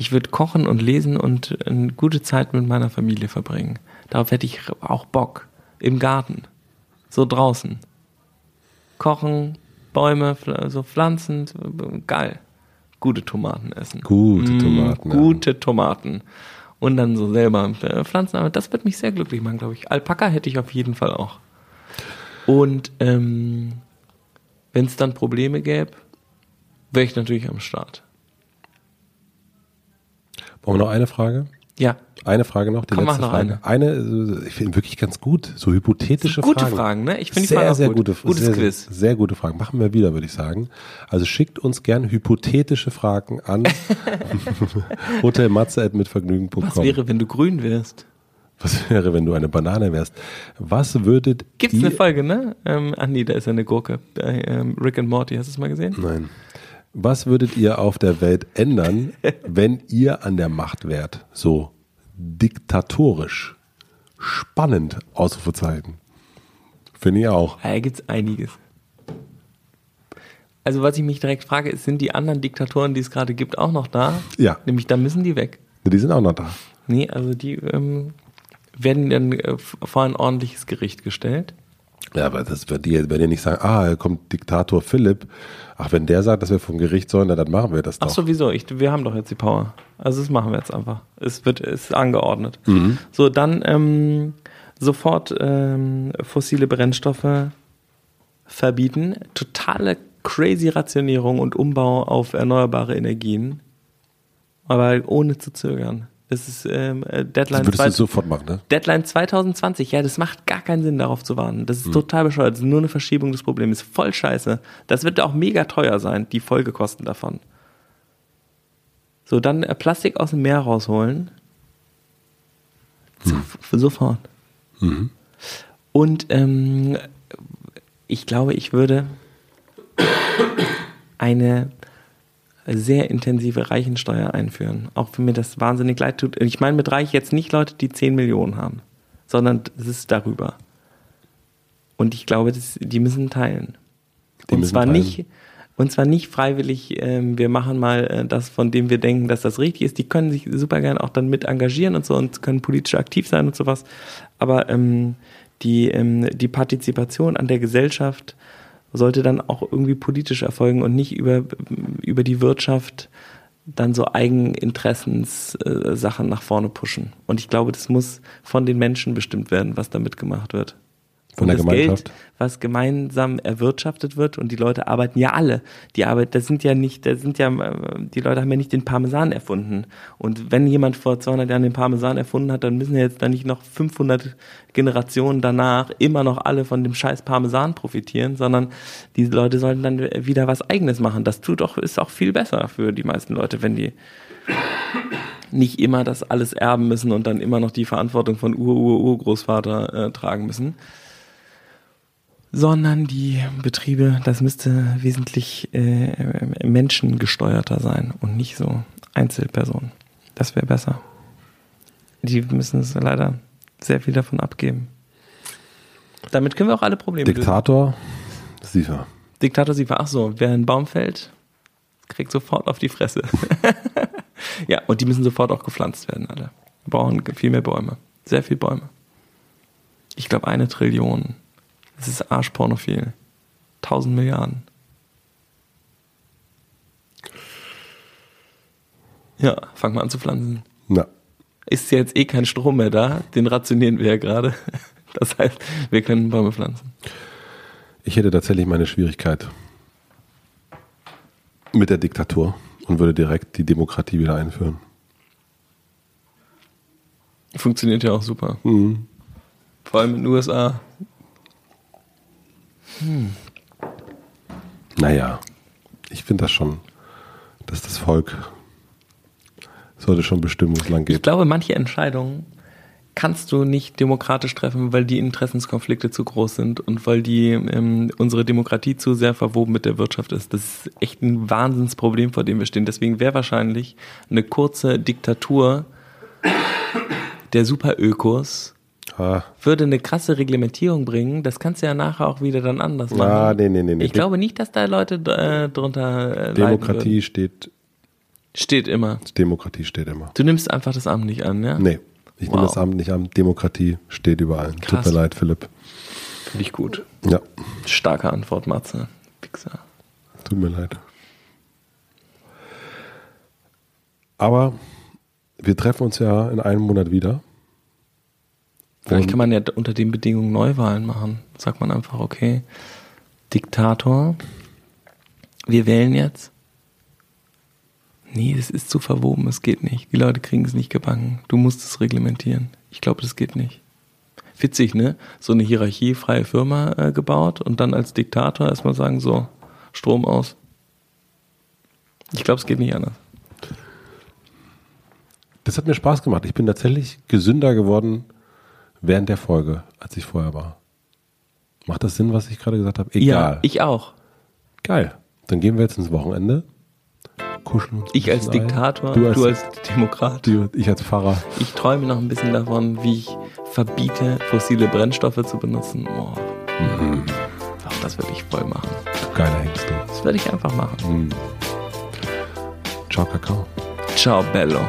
ich würde kochen und lesen und eine gute Zeit mit meiner Familie verbringen. Darauf hätte ich auch Bock. Im Garten. So draußen. Kochen, Bäume, so Pflanzen, geil. Gute Tomaten essen. Gute Mm, Tomaten. ja. Gute Tomaten. Und dann so selber äh, pflanzen. Aber das wird mich sehr glücklich machen, glaube ich. Alpaka hätte ich auf jeden Fall auch. Und ähm, wenn es dann Probleme gäbe, wäre ich natürlich am Start. Brauchen wir noch eine Frage? Ja, Eine Frage noch, die Komm, letzte noch Frage. Eine, äh, ich finde wirklich ganz gut, so hypothetische gute Fragen. Fragen, ne? Ich finde die sehr, Fragen sehr gut. gute, Gutes sehr, Quiz. Sehr, sehr gute Fragen. Machen wir wieder, würde ich sagen. Also schickt uns gern hypothetische Fragen an hotelmatze.mitvergnügen.com. Was wäre, wenn du grün wärst? Was wäre, wenn du eine Banane wärst? Was würdet Gibt's eine Folge, ne? Ähm, ach nee, da ist ja eine Gurke. Bei ähm, Rick and Morty, hast du es mal gesehen? Nein. Was würdet ihr auf der Welt ändern, wenn ihr an der Macht wärt? So diktatorisch. Spannend, Ausrufezeichen. Finde ich auch. Da gibt's einiges. Also was ich mich direkt frage, ist, sind die anderen Diktatoren, die es gerade gibt, auch noch da? Ja. Nämlich, da müssen die weg. Die sind auch noch da. Nee, also die ähm, werden dann äh, vor ein ordentliches Gericht gestellt. Ja, aber das wird die, wenn ihr nicht sagen, ah, hier kommt Diktator Philipp. Ach, wenn der sagt, dass wir vom Gericht sollen, na, dann machen wir das doch. Ach sowieso, ich, wir haben doch jetzt die Power. Also das machen wir jetzt einfach. Es wird ist angeordnet. Mhm. So, dann ähm, sofort ähm, fossile Brennstoffe verbieten. Totale crazy Rationierung und Umbau auf erneuerbare Energien. Aber ohne zu zögern. Das ist ähm, äh, Deadline, das würdest du sofort machen, ne? Deadline 2020. Ja, das macht gar keinen Sinn, darauf zu warten. Das ist Hm. total bescheuert. Das ist nur eine Verschiebung des Problems. Ist voll scheiße. Das wird auch mega teuer sein, die Folgekosten davon. So, dann äh, Plastik aus dem Meer rausholen. Hm. So- Sofort. Und ähm, ich glaube, ich würde eine sehr intensive Reichensteuer einführen. Auch wenn mir das wahnsinnig leid tut. Ich meine mit reich jetzt nicht Leute, die 10 Millionen haben, sondern es ist darüber. Und ich glaube, das, die müssen teilen. Die und müssen zwar teilen. nicht und zwar nicht freiwillig, ähm, wir machen mal äh, das, von dem wir denken, dass das richtig ist. Die können sich super gern auch dann mit engagieren und so und können politisch aktiv sein und sowas. Aber ähm, die, ähm, die Partizipation an der Gesellschaft sollte dann auch irgendwie politisch erfolgen und nicht über, über die Wirtschaft dann so Eigeninteressenssachen äh, nach vorne pushen. Und ich glaube, das muss von den Menschen bestimmt werden, was damit gemacht wird. Von der das Gemeinschaft? Geld, was gemeinsam erwirtschaftet wird und die Leute arbeiten ja alle. Die Arbeit, das sind ja nicht, das sind ja, äh, die Leute haben ja nicht den Parmesan erfunden. Und wenn jemand vor 200 Jahren den Parmesan erfunden hat, dann müssen ja jetzt dann nicht noch 500 Generationen danach immer noch alle von dem scheiß Parmesan profitieren, sondern die Leute sollten dann wieder was Eigenes machen. Das tut auch, ist auch viel besser für die meisten Leute, wenn die nicht immer das alles erben müssen und dann immer noch die Verantwortung von Ur-Ur-Urgroßvater äh, tragen müssen sondern die Betriebe, das müsste wesentlich äh, menschengesteuerter sein und nicht so Einzelpersonen. Das wäre besser. Die müssen es leider sehr viel davon abgeben. Damit können wir auch alle Probleme lösen. Diktator, Siefer. Diktator Siefer, ach so, wer einen Baum fällt, kriegt sofort auf die Fresse. ja, und die müssen sofort auch gepflanzt werden, alle. Wir brauchen viel mehr Bäume. Sehr viel Bäume. Ich glaube eine Trillion. Das ist arschpornophil. Tausend Milliarden. Ja, fang mal an zu pflanzen. Na, Ist ja jetzt eh kein Strom mehr da, den rationieren wir ja gerade. Das heißt, wir können Bäume pflanzen. ich hätte tatsächlich meine Schwierigkeit mit der Diktatur und würde direkt die Demokratie wieder einführen. Funktioniert ja auch super. Mhm. Vor allem in den USA. Naja, ich finde das schon, dass das Volk sollte schon bestimmen, wo es lang Ich geht. glaube, manche Entscheidungen kannst du nicht demokratisch treffen, weil die Interessenskonflikte zu groß sind und weil die ähm, unsere Demokratie zu sehr verwoben mit der Wirtschaft ist. Das ist echt ein Wahnsinnsproblem, vor dem wir stehen. Deswegen wäre wahrscheinlich eine kurze Diktatur der Superökos Ah, würde eine krasse Reglementierung bringen. Das kannst du ja nachher auch wieder dann anders machen. ah nee, nee, nee. nee. Ich glaube nicht, dass da Leute äh, drunter äh, leiden Demokratie steht. Steht immer. Demokratie steht immer. Du nimmst einfach das Amt nicht an, ja? Nee, ich nehme Wow. das Amt nicht an. Demokratie steht überall. Krass. Tut mir leid, Philipp. Finde ich gut. Ja, Starke Antwort, Matze. Wichser. tut mir leid. Aber wir treffen uns ja in einem Monat wieder. Vielleicht kann man ja unter den Bedingungen Neuwahlen machen. Sagt man einfach, okay, Diktator, wir wählen jetzt. Nee, das ist zu verwoben, es geht nicht. Die Leute kriegen es nicht gebacken. Du musst es reglementieren. Ich glaube, das geht nicht. Witzig, ne? So eine hierarchiefreie Firma äh, gebaut und dann als Diktator erstmal sagen, so, Strom aus. Ich glaube, es geht nicht anders. Das hat mir Spaß gemacht. Ich bin tatsächlich gesünder geworden während der Folge, als ich vorher war. Macht das Sinn, was ich gerade gesagt habe? Egal. Ja, ich auch. Geil. Dann gehen wir jetzt ins Wochenende. Kuscheln uns. Ich als. Diktator, Du als, du als Demokrat. du, ich als Pfarrer. Ich träume noch ein bisschen davon, wie ich verbiete, fossile Brennstoffe zu benutzen. Oh. Ach, das würde ich voll machen. Du geiler Hengst, du. Das würde ich einfach machen. Ciao, Kakao. Ciao, Bello.